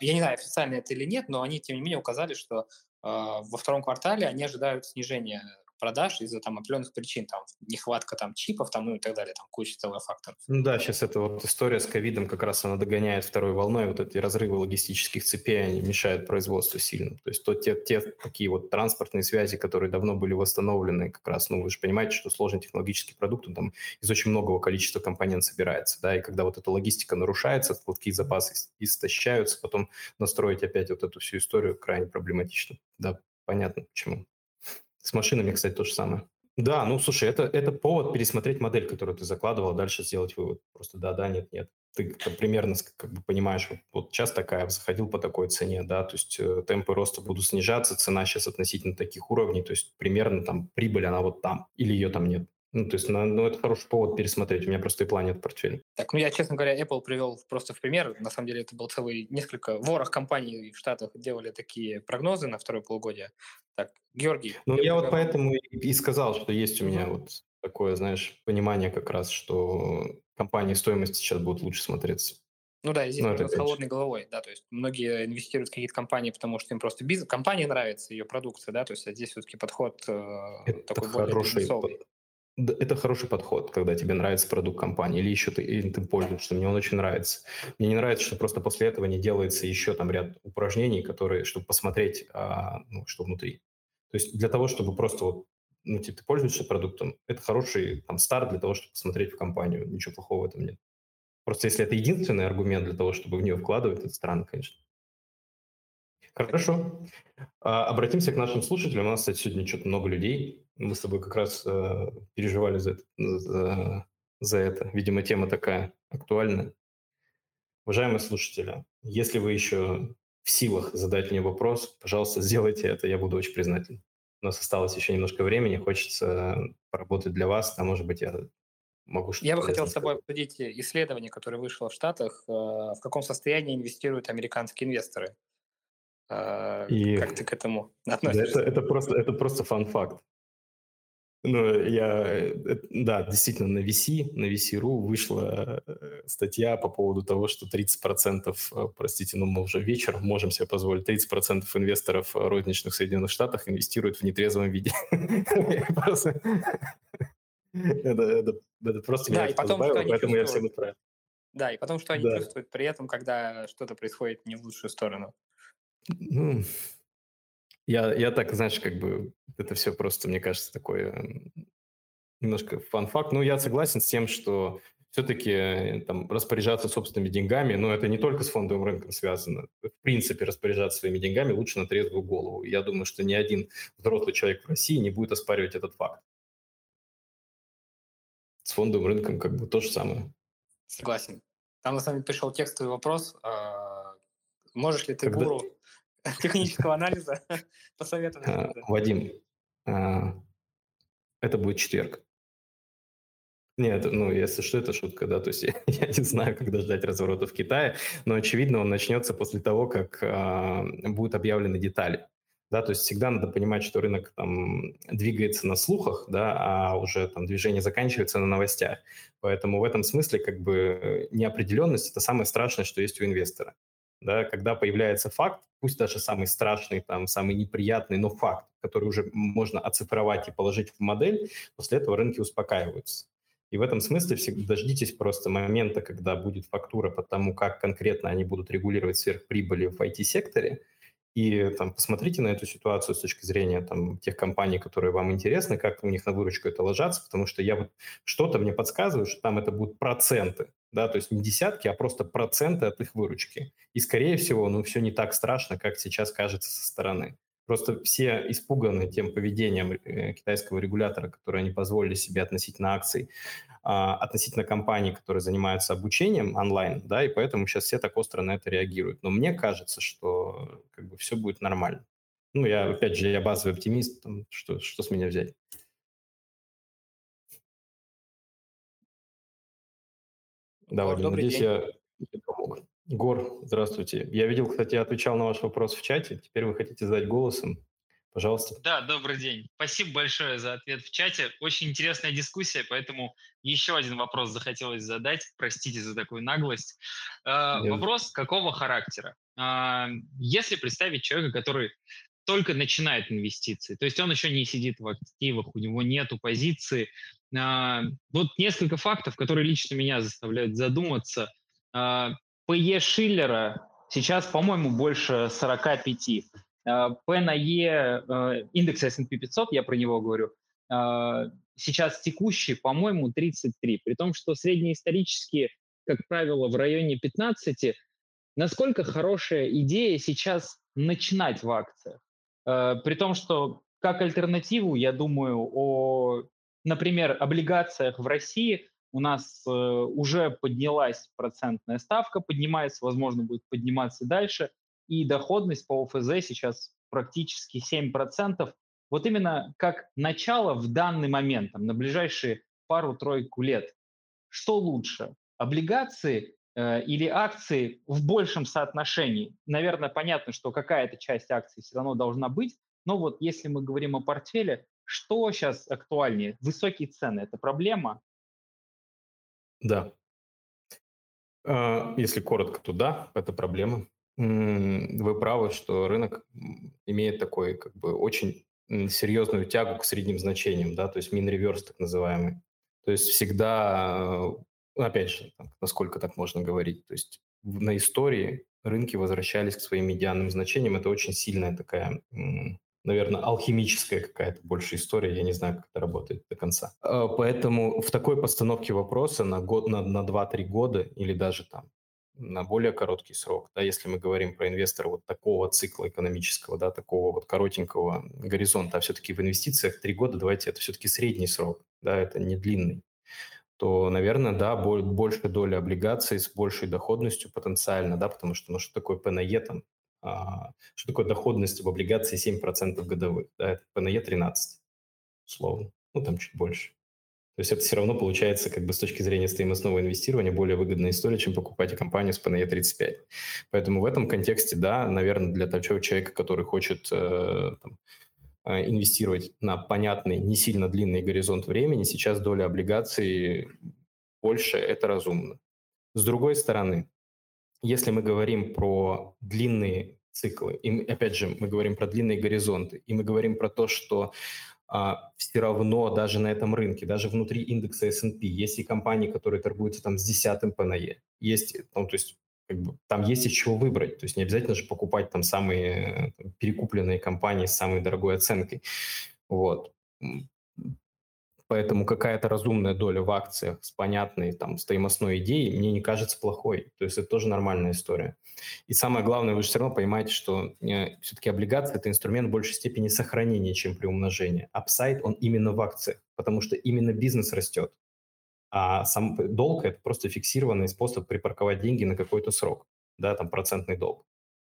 я не знаю, официально это или нет, но они, тем не менее, указали, что uh, во втором квартале они ожидают снижения продаж из-за там определенных причин, там нехватка там чипов, там ну и так далее, там куча целых факторов. Ну да, сейчас эта вот история с ковидом как раз она догоняет второй волной, вот эти разрывы логистических цепей, они мешают производству сильно. То есть то, те, те такие вот транспортные связи, которые давно были восстановлены, как раз, ну вы же понимаете, что сложный технологический продукт, он там из очень многого количества компонент собирается, да, и когда вот эта логистика нарушается, такие запасы истощаются, потом настроить опять вот эту всю историю крайне проблематично. Да, понятно почему. С машинами, кстати, то же самое. Да, ну слушай, это, это повод пересмотреть модель, которую ты закладывал, дальше сделать вывод. Просто да, да, нет, нет. Ты примерно как бы понимаешь, вот, вот сейчас такая, заходил по такой цене, да, то есть э, темпы роста будут снижаться, цена сейчас относительно таких уровней, то есть примерно там прибыль, она вот там, или ее там нет. Ну, то есть, ну, это хороший повод пересмотреть. У меня просто и план нет в портфеле. Так, ну, я, честно говоря, Apple привел просто в пример. На самом деле, это был целый несколько ворох компаний в Штатах делали такие прогнозы на второе полугодие. Так, Георгий. Ну, я вот поэтому и сказал, что есть у меня вот такое, знаешь, понимание как раз, что компании стоимости сейчас будут лучше смотреться. Ну да, здесь ну, с холодной головой, да, то есть многие инвестируют в какие-то компании, потому что им просто бизнес, компании нравится, ее продукция, да, то есть а здесь все-таки подход э, это такой более бизнесовый это хороший подход, когда тебе нравится продукт компании, или еще ты, или ты пользуешься, мне он очень нравится. Мне не нравится, что просто после этого не делается еще там ряд упражнений, которые, чтобы посмотреть, а, ну, что внутри. То есть для того, чтобы просто вот, ну, типа, ты пользуешься продуктом, это хороший там старт для того, чтобы посмотреть в компанию. Ничего плохого в этом нет. Просто если это единственный аргумент для того, чтобы в нее вкладывать, это странно, конечно. Хорошо. А, обратимся к нашим слушателям. У нас, кстати, сегодня что-то много людей. Мы с тобой как раз э, переживали за это, за, за это. Видимо, тема такая актуальная. Уважаемые слушатели, если вы еще в силах задать мне вопрос, пожалуйста, сделайте это, я буду очень признателен. У нас осталось еще немножко времени, хочется поработать для вас, а может быть, я могу что-то... Я бы хотел с тобой обсудить исследование, которое вышло в Штатах, э, в каком состоянии инвестируют американские инвесторы. А, И как ты к этому относишься? Это, это просто, это просто фан-факт. Ну, я, э, да, действительно, на VC, на VC.ru вышла э, статья по поводу того, что 30%, э, простите, ну, мы уже вечер, можем себе позволить, 30% инвесторов розничных в Соединенных Штатах инвестируют в нетрезвом виде. *laughs* Это просто что они поэтому я всем отправил. Да, и потом, что они чувствуют при этом, когда что-то происходит не в лучшую сторону. Ну, я, я так, знаешь, как бы это все просто, мне кажется, такое немножко фан-факт. Ну, я согласен с тем, что все-таки э, там распоряжаться собственными деньгами, но это не только с фондовым рынком связано. В принципе, распоряжаться своими деньгами лучше на трезвую голову. Я думаю, что ни один взрослый человек в России не будет оспаривать этот факт. С фондовым рынком как бы то же самое. Согласен. Там на самом деле пришел текстовый вопрос. А, можешь ли ты Когда... гуру *laughs* технического анализа *laughs* посоветовать? А, Вадим, а, это будет четверг. Нет, ну, если что, это шутка, да, то есть *laughs* я, я не знаю, когда ждать разворота в Китае, но, очевидно, он начнется после того, как а, будут объявлены детали. Да, то есть всегда надо понимать, что рынок там двигается на слухах, да, а уже там движение заканчивается на новостях. Поэтому в этом смысле как бы неопределенность – это самое страшное, что есть у инвестора да, когда появляется факт, пусть даже самый страшный, там, самый неприятный, но факт, который уже можно оцифровать и положить в модель, после этого рынки успокаиваются. И в этом смысле всегда дождитесь просто момента, когда будет фактура по тому, как конкретно они будут регулировать сверхприбыли в IT-секторе, и там, посмотрите на эту ситуацию с точки зрения там, тех компаний, которые вам интересны, как у них на выручку это ложатся, потому что я вот что-то мне подсказывает, что там это будут проценты, да, то есть не десятки, а просто проценты от их выручки. И, скорее всего, ну, все не так страшно, как сейчас кажется со стороны. Просто все испуганы тем поведением э, китайского регулятора, которое они позволили себе относительно акций, а, относительно компаний, которые занимаются обучением онлайн, да, и поэтому сейчас все так остро на это реагируют. Но мне кажется, что как бы все будет нормально. Ну, я, опять же, я базовый оптимист, что, что с меня взять? Да, Владимир, Добрый надеюсь, день. я помог. Гор, здравствуйте. Я видел, кстати, я отвечал на ваш вопрос в чате. Теперь вы хотите задать голосом. Пожалуйста. Да, добрый день. Спасибо большое за ответ в чате. Очень интересная дискуссия, поэтому еще один вопрос захотелось задать. Простите за такую наглость. Э, вопрос какого характера? Э, если представить человека, который только начинает инвестиции, то есть он еще не сидит в активах, у него нет позиции. Э, вот несколько фактов, которые лично меня заставляют задуматься. Э, ПЕ Шиллера сейчас, по-моему, больше 45. P на E индекс S&P 500, я про него говорю, сейчас текущий, по-моему, 33, при том, что среднеисторические, как правило, в районе 15. Насколько хорошая идея сейчас начинать в акциях? Э, при том, что как альтернативу, я думаю, о, например, облигациях в России у нас э, уже поднялась процентная ставка, поднимается, возможно, будет подниматься дальше, и доходность по ОФЗ сейчас практически 7%. Вот именно как начало в данный момент, там, на ближайшие пару-тройку лет, что лучше, облигации или акции в большем соотношении? Наверное, понятно, что какая-то часть акций все равно должна быть, но вот если мы говорим о портфеле, что сейчас актуальнее? Высокие цены – это проблема? Да. А, если коротко, то да, это проблема. Вы правы, что рынок имеет такой как бы очень серьезную тягу к средним значениям, да, то есть мин-реверс так называемый. То есть всегда, ну, опять же, насколько так можно говорить, то есть на истории рынки возвращались к своим медианным значениям. Это очень сильная такая наверное, алхимическая какая-то больше история, я не знаю, как это работает до конца. А, поэтому в такой постановке вопроса на год, на, на 2-3 года или даже там на более короткий срок, да, если мы говорим про инвестора вот такого цикла экономического, да, такого вот коротенького горизонта, а все-таки в инвестициях 3 года, давайте, это все-таки средний срок, да, это не длинный, то, наверное, да, больше доля облигаций с большей доходностью потенциально, да, потому что, ну, что такое ПНЕ там, а, что такое доходность в облигации 7% годовых? Да, это ПНЕ 13, условно. Ну, там чуть больше. То есть это все равно получается, как бы с точки зрения стоимостного инвестирования, более выгодная история, чем покупать компанию с ПНЕ 35. Поэтому в этом контексте, да, наверное, для того человека, который хочет э, там, инвестировать на понятный, не сильно длинный горизонт времени, сейчас доля облигаций больше, это разумно. С другой стороны, если мы говорим про длинные циклы, и опять же мы говорим про длинные горизонты, и мы говорим про то, что а, все равно даже на этом рынке, даже внутри индекса S&P, есть и компании, которые торгуются там с десятым ПНЕ, есть, ну, то есть как бы, там есть из чего выбрать. То есть не обязательно же покупать там самые перекупленные компании с самой дорогой оценкой. Вот. Поэтому какая-то разумная доля в акциях с понятной там стоимостной идеей мне не кажется плохой. То есть это тоже нормальная история. И самое главное, вы же все равно понимаете, что э, все-таки облигация – это инструмент в большей степени сохранения, чем приумножения. Апсайд, он именно в акциях, потому что именно бизнес растет. А сам долг – это просто фиксированный способ припарковать деньги на какой-то срок, да, там процентный долг.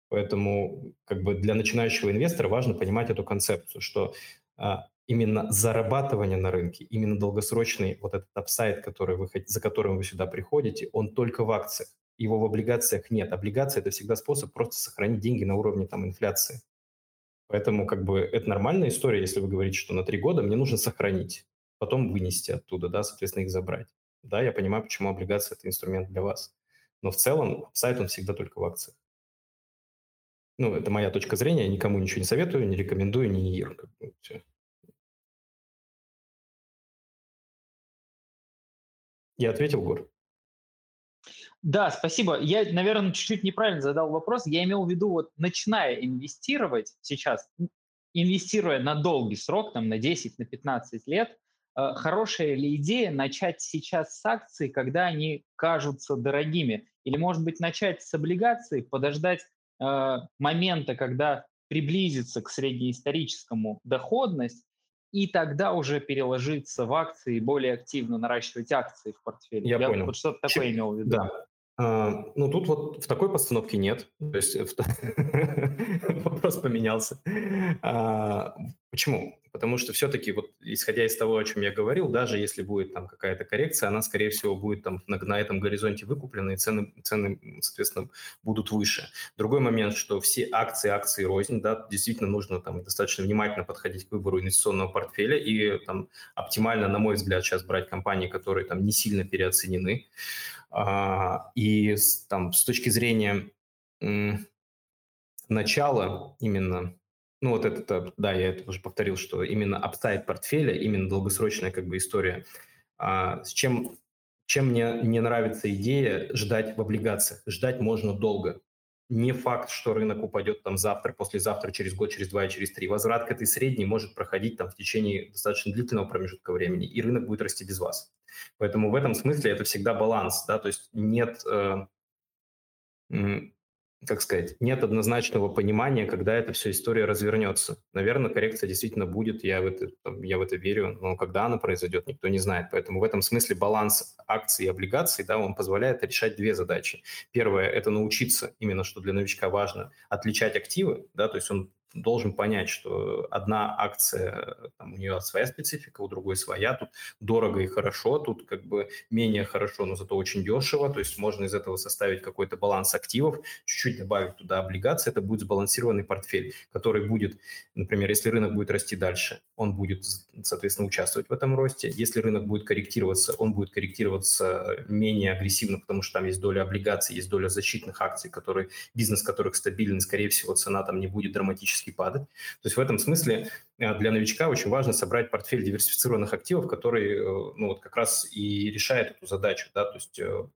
Поэтому как бы для начинающего инвестора важно понимать эту концепцию, что а, именно зарабатывание на рынке, именно долгосрочный вот этот апсайд, который вы, за которым вы сюда приходите, он только в акциях. Его в облигациях нет. Облигация – это всегда способ просто сохранить деньги на уровне там, инфляции. Поэтому как бы это нормальная история, если вы говорите, что на три года мне нужно сохранить, потом вынести оттуда, да, соответственно, их забрать. Да, я понимаю, почему облигация – это инструмент для вас. Но в целом сайт он всегда только в акциях. Ну, это моя точка зрения, я никому ничего не советую, не рекомендую, не все. Я ответил, Гор? Да, спасибо. Я, наверное, чуть-чуть неправильно задал вопрос. Я имел в виду, вот начиная инвестировать сейчас, инвестируя на долгий срок, там на 10, на 15 лет, хорошая ли идея начать сейчас с акций, когда они кажутся дорогими? Или, может быть, начать с облигаций, подождать э, момента, когда приблизиться к среднеисторическому доходность, и тогда уже переложиться в акции и более активно наращивать акции в портфеле. Я, Я понял. Вот что-то такое Чем... имел в виду. Да. Ну, тут вот в такой постановке нет. То есть *laughs* вопрос поменялся. А, почему? Потому что все-таки, вот, исходя из того, о чем я говорил, даже если будет там какая-то коррекция, она, скорее всего, будет там на, на этом горизонте выкуплена, и цены, цены, соответственно, будут выше. Другой момент, что все акции, акции рознь, да, действительно нужно там достаточно внимательно подходить к выбору инвестиционного портфеля и там оптимально, на мой взгляд, сейчас брать компании, которые там не сильно переоценены. А, и там с точки зрения начала именно, ну вот это, да, я это уже повторил, что именно апсайд портфеля, именно долгосрочная как бы история, а, с чем, чем мне не нравится идея ждать в облигациях. Ждать можно долго. Не факт, что рынок упадет там завтра, послезавтра, через год, через два, через три. Возврат к этой средней может проходить там в течение достаточно длительного промежутка времени, и рынок будет расти без вас. Поэтому в этом смысле это всегда баланс, да, то есть нет, э, как сказать, нет однозначного понимания, когда эта вся история развернется. Наверное, коррекция действительно будет, я в это, я в это верю, но когда она произойдет, никто не знает. Поэтому в этом смысле баланс акций и облигаций, да, он позволяет решать две задачи. Первое – это научиться, именно что для новичка важно, отличать активы, да, то есть он должен понять, что одна акция, там, у нее своя специфика, у другой своя, тут дорого и хорошо, тут как бы менее хорошо, но зато очень дешево, то есть можно из этого составить какой-то баланс активов, чуть-чуть добавить туда облигации, это будет сбалансированный портфель, который будет, например, если рынок будет расти дальше, он будет, соответственно, участвовать в этом росте, если рынок будет корректироваться, он будет корректироваться менее агрессивно, потому что там есть доля облигаций, есть доля защитных акций, которые, бизнес которых стабилен, скорее всего, цена там не будет драматически периодически падать. То есть в этом смысле э, для новичка очень важно собрать портфель диверсифицированных активов, который э, ну, вот как раз и решает эту задачу, да, то есть э,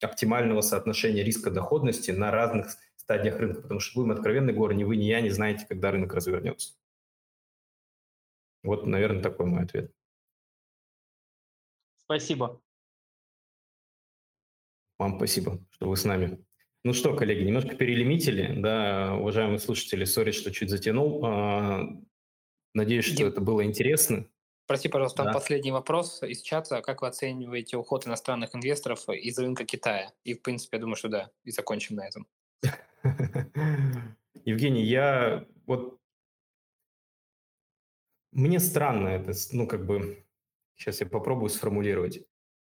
оптимального соотношения риска-доходности на разных стадиях рынка, потому что, будем откровенны, Гор, ни вы, ни я не знаете, когда рынок развернется. Вот, наверное, такой мой ответ. Спасибо. Вам спасибо, что вы с нами. Ну что, коллеги, немножко перелимитили, да, уважаемые слушатели, сори, что чуть затянул. А, надеюсь, что Дим, это было интересно. Прости, пожалуйста, да. последний вопрос из чата. Как вы оцениваете уход иностранных инвесторов из рынка Китая? И, в принципе, я думаю, что да, и закончим на этом. *laughs* Евгений, я вот... Мне странно это, ну, как бы... Сейчас я попробую сформулировать.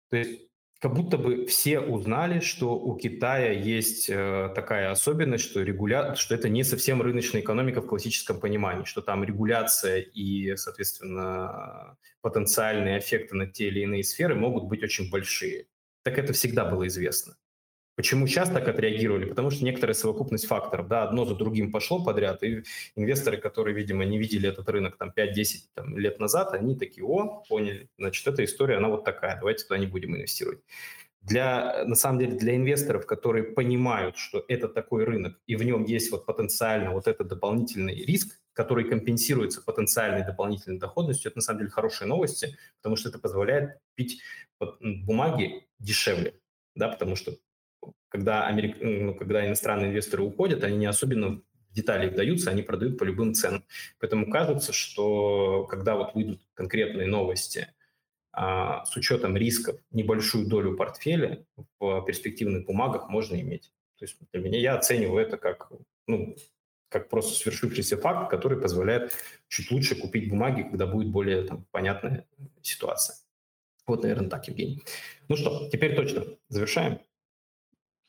То есть как будто бы все узнали, что у Китая есть э, такая особенность, что, регуля... что это не совсем рыночная экономика в классическом понимании, что там регуляция и, соответственно, потенциальные эффекты на те или иные сферы могут быть очень большие. Так это всегда было известно. Почему сейчас так отреагировали? Потому что некоторая совокупность факторов, да, одно за другим пошло подряд, и инвесторы, которые, видимо, не видели этот рынок там 5-10 лет назад, они такие, о, поняли, значит, эта история, она вот такая, давайте туда не будем инвестировать. Для, на самом деле, для инвесторов, которые понимают, что это такой рынок, и в нем есть вот потенциально вот этот дополнительный риск, который компенсируется потенциальной дополнительной доходностью, это на самом деле хорошие новости, потому что это позволяет купить бумаги дешевле, да, потому что когда, Америк... ну, когда иностранные инвесторы уходят, они не особенно в детали вдаются, они продают по любым ценам. Поэтому кажется, что когда вот выйдут конкретные новости а, с учетом рисков, небольшую долю портфеля в перспективных бумагах можно иметь. То есть для меня я оцениваю это как, ну, как просто свершившийся факт, который позволяет чуть лучше купить бумаги, когда будет более там, понятная ситуация. Вот, наверное, так, Евгений. Ну что, теперь точно завершаем.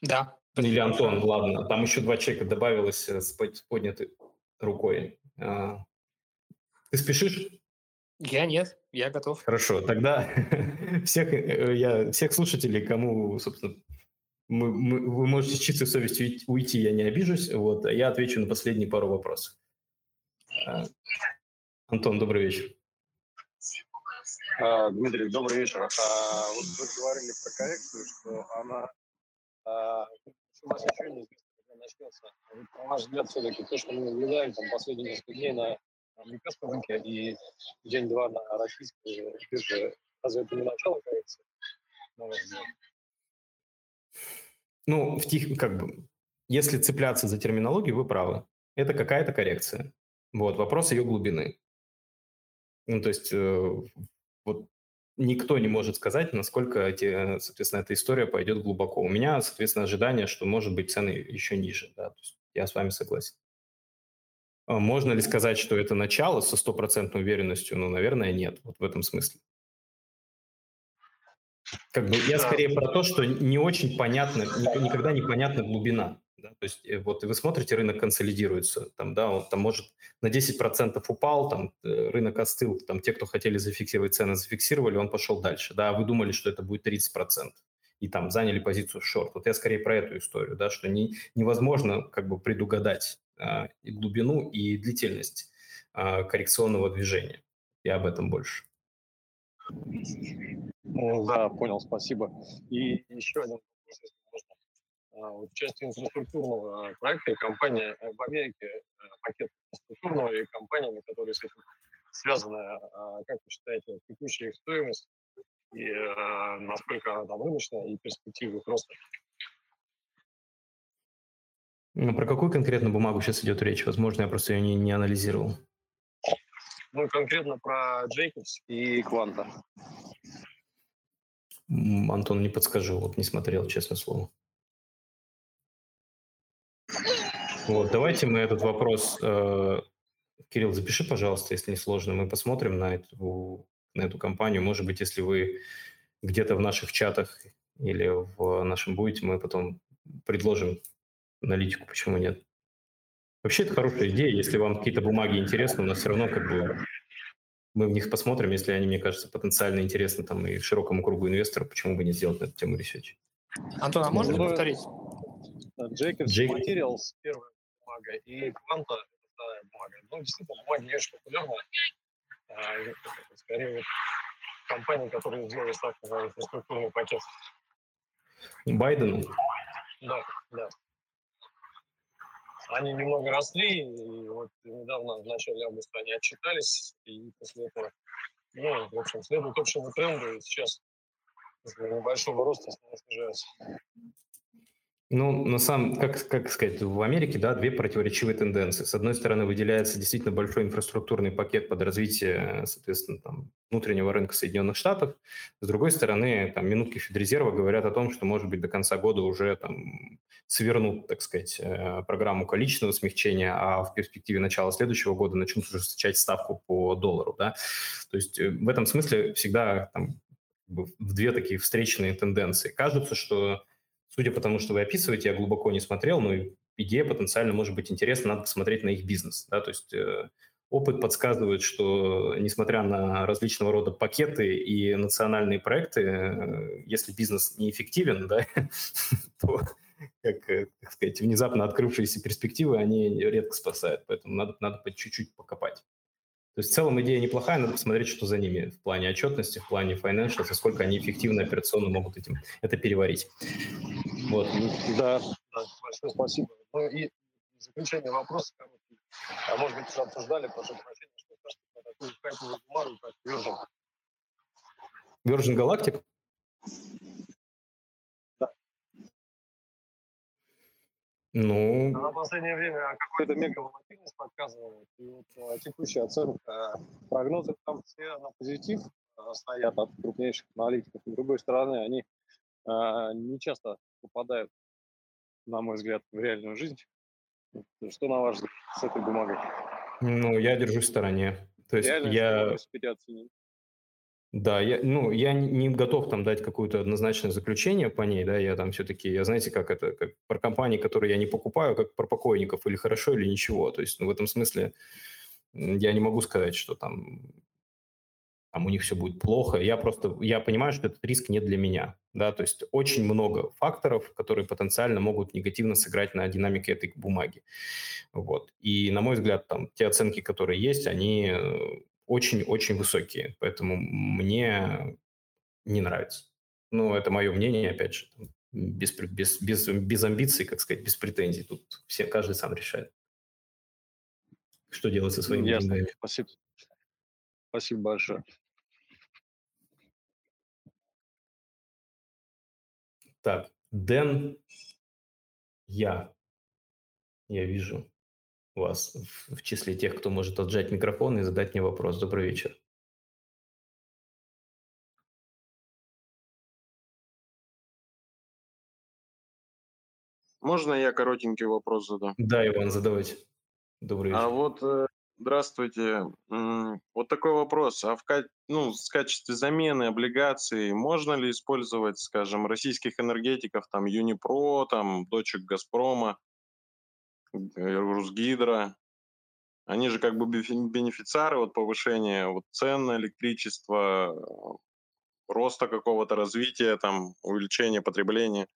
Да. Или Антон, ладно. Там еще два человека добавилось э, с поднятой рукой. А, ты спешишь? Я нет, я готов. Хорошо, тогда *laughs* всех, э, я, всех слушателей, кому, собственно, мы, мы, вы можете с чистой совестью уйти, я не обижусь. Вот, а я отвечу на последние пару вопросов. А, Антон, добрый вечер. Дмитрий, добрый вечер. А, вот вы говорили про коррекцию, что она у нас еще не начнется. Вот, на ваш взгляд, все-таки то, что мы наблюдаем там, последние несколько дней на американском рынке и день-два на российской бирже, разве это не начало коррекции, взгляд? Ну, в тих, как бы, если цепляться за терминологию, вы правы. это какая-то коррекция. Вот, вопрос ее глубины. Ну, то есть, э, вот никто не может сказать, насколько, эти, соответственно, эта история пойдет глубоко. У меня, соответственно, ожидание, что, может быть, цены еще ниже. Да? Я с вами согласен. А можно ли сказать, что это начало со стопроцентной уверенностью? Ну, наверное, нет, вот в этом смысле. Как бы я скорее про то, что не очень понятно, никогда не понятна глубина. Да? То есть э, вот вы смотрите, рынок консолидируется, там, да, он там может на 10% упал, там э, рынок остыл, там те, кто хотели зафиксировать цены, зафиксировали, он пошел дальше, да, а вы думали, что это будет 30% и там заняли позицию в шорт. Вот я скорее про эту историю, да, что не, невозможно как бы предугадать а, и глубину, и длительность а, коррекционного движения. Я об этом больше. Да, понял, спасибо. И еще один вопрос, вот в части инфраструктурного проекта и компания э, в Америке, э, пакет инфраструктурного и компаниями, которые с этим связаны, как вы считаете, текущая их стоимость и насколько она там рыночная и перспективы просто. Ну, про какую конкретно бумагу сейчас идет речь? Возможно, я просто ее не, не анализировал. Ну, конкретно про Джейкобс и Кванта. Антон, не подскажу, вот не смотрел, честное слово. Вот, давайте мы этот вопрос... Э, Кирилл, запиши, пожалуйста, если не сложно. Мы посмотрим на эту на эту компанию. Может быть, если вы где-то в наших чатах или в нашем будете, мы потом предложим аналитику, почему нет. Вообще, это хорошая идея. Если вам какие-то бумаги интересны, у нас все равно как бы мы в них посмотрим, если они, мне кажется, потенциально интересны там и широкому кругу инвесторов, почему бы не сделать на эту тему research. Антон, а можно повторить? Jacobs Джейк... Materials первая бумага и Quanta вторая бумага. Ну, действительно, бумаги очень популярные. А, скорее вот компании, которые сделали ставку на инфраструктурный пакет. Байден? Да, да. Они немного росли, и вот недавно, в начале августа, они отчитались, и после этого, ну, в общем, следует общему тренду, и сейчас небольшого роста снижаются. Ну, на самом, как, как сказать, в Америке, да, две противоречивые тенденции. С одной стороны, выделяется действительно большой инфраструктурный пакет под развитие, соответственно, там, внутреннего рынка Соединенных Штатов. С другой стороны, там, минутки Федрезерва говорят о том, что, может быть, до конца года уже там свернут, так сказать, э, программу количественного смягчения, а в перспективе начала следующего года начнут ужесточать ставку по доллару, да. То есть э, в этом смысле всегда там, в две такие встречные тенденции. Кажется, что Судя по тому, что вы описываете, я глубоко не смотрел, но идея потенциально может быть интересна, надо посмотреть на их бизнес. Да? То есть э, опыт подсказывает, что несмотря на различного рода пакеты и национальные проекты, э, если бизнес неэффективен, да, *laughs* то как, э, как сказать, внезапно открывшиеся перспективы, они редко спасают. Поэтому надо, надо по чуть-чуть покопать. То есть в целом идея неплохая, надо посмотреть, что за ними в плане отчетности, в плане financials, сколько они эффективно операционно могут этим это переварить. Вот. Да, да большое спасибо. Ну и заключение вопроса короткий. А может быть, уже обсуждали, прошу прощения, что кажется на такую хайповую бумагу, как Virgin. Virgin Galactic? Ну... На последнее время какой-то мегаволатильность показывает. И вот а, текущая оценка, прогнозы там все на позитив а, стоят от крупнейших аналитиков. С другой стороны, они а, не часто попадают, на мой взгляд, в реальную жизнь. Что, на ваш взгляд, с этой бумагой? Ну, я держусь в стороне. То есть Реально, я... Да, я, ну, я не готов там дать какое-то однозначное заключение по ней, да, я там все-таки, я знаете, как это, как про компании, которые я не покупаю, как про покойников, или хорошо, или ничего, то есть ну, в этом смысле я не могу сказать, что там, там у них все будет плохо, я просто, я понимаю, что этот риск не для меня, да, то есть очень много факторов, которые потенциально могут негативно сыграть на динамике этой бумаги, вот, и на мой взгляд, там, те оценки, которые есть, они э, очень-очень высокие. Поэтому мне не нравится. Ну, это мое мнение, опять же, без, без, без, без амбиций, как сказать, без претензий. Тут все, каждый сам решает, что делать со своими Ясно. деньгами. Спасибо. Спасибо большое. Так, Дэн, я, я вижу. Вас в числе тех, кто может отжать микрофон и задать мне вопрос. Добрый вечер. Можно я коротенький вопрос задам? Да, Иван, задавайте. Добрый вечер. А вот, э, здравствуйте. Вот такой вопрос. А в, ну, в качестве замены облигаций можно ли использовать, скажем, российских энергетиков, там, Юнипро, там, дочек Газпрома, Русгидро? Они же как бы бенефициары вот повышения вот цен на электричество, роста какого-то развития, там, увеличения потребления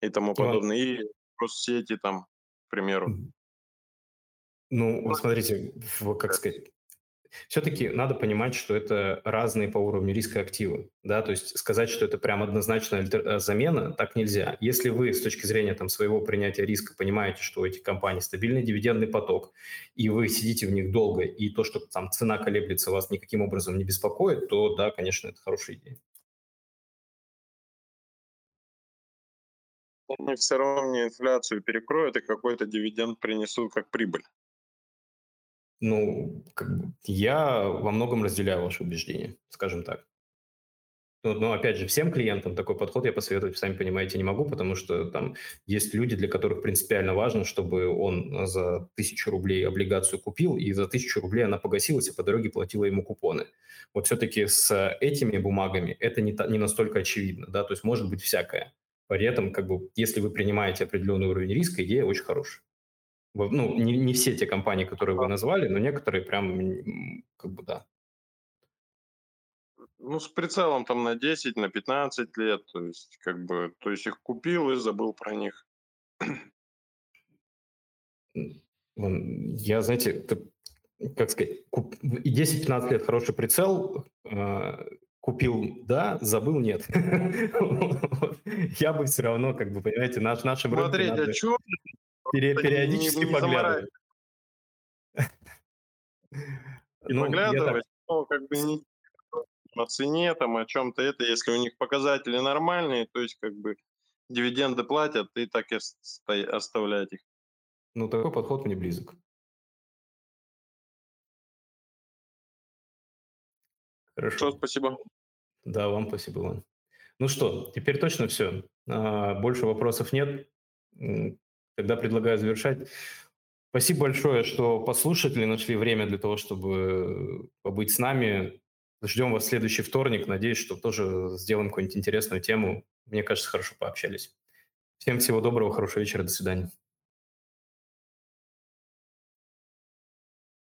и тому подобное. И Россети там, к примеру. Ну, вот смотрите, как сказать, все-таки надо понимать, что это разные по уровню риска активы, да, то есть сказать, что это прям однозначная. Э, замена, так нельзя. Если вы с точки зрения там своего принятия риска понимаете, что у этих компаний стабильный дивидендный поток, и вы сидите в них долго, и то, что там цена колеблется, вас никаким образом не беспокоит, то да, конечно, это хорошая идея. они все равно мне инфляцию перекроют и какой-то дивиденд принесут как прибыль. Ну, как бы, я во многом разделяю ваши убеждения, скажем так. Но, но опять же, всем клиентам такой подход я посоветовать, сами понимаете, не могу, потому что там есть люди, для которых принципиально важно, чтобы он за тысячу рублей облигацию купил, и за тысячу рублей она погасилась, и по дороге платила ему купоны. Вот все-таки с этими бумагами это не, не настолько очевидно, да, то есть может быть всякое. При этом, как бы, если вы принимаете определенный уровень риска, идея очень хорошая. Ну, не, не все те компании, которые вы назвали, но некоторые прям, как бы, да. Ну, с прицелом там на 10, на 15 лет, то есть, как бы, то есть их купил и забыл про них. *clears throat* Я, знаете, как сказать, и 10-15 лет хороший прицел, а, купил, да, забыл, нет. *laughs* Я бы все равно, как бы, понимаете, наш, нашим Смотрите, а что? периодически поглядывать. *laughs* Ну, поглядывать, ну, как бы не о цене, там, о чем-то это, если у них показатели нормальные, то есть, как бы, дивиденды платят, и так и оставлять их. Ну, такой подход мне близок. Хорошо. Все, спасибо. Да, вам спасибо, Иван. Ну что, теперь точно все. А, больше вопросов нет. Тогда предлагаю завершать. Спасибо большое, что послушатели нашли время для того, чтобы побыть с нами. Ждем вас в следующий вторник. Надеюсь, что тоже сделаем какую-нибудь интересную тему. Мне кажется, хорошо пообщались. Всем всего доброго, хорошего вечера, до свидания.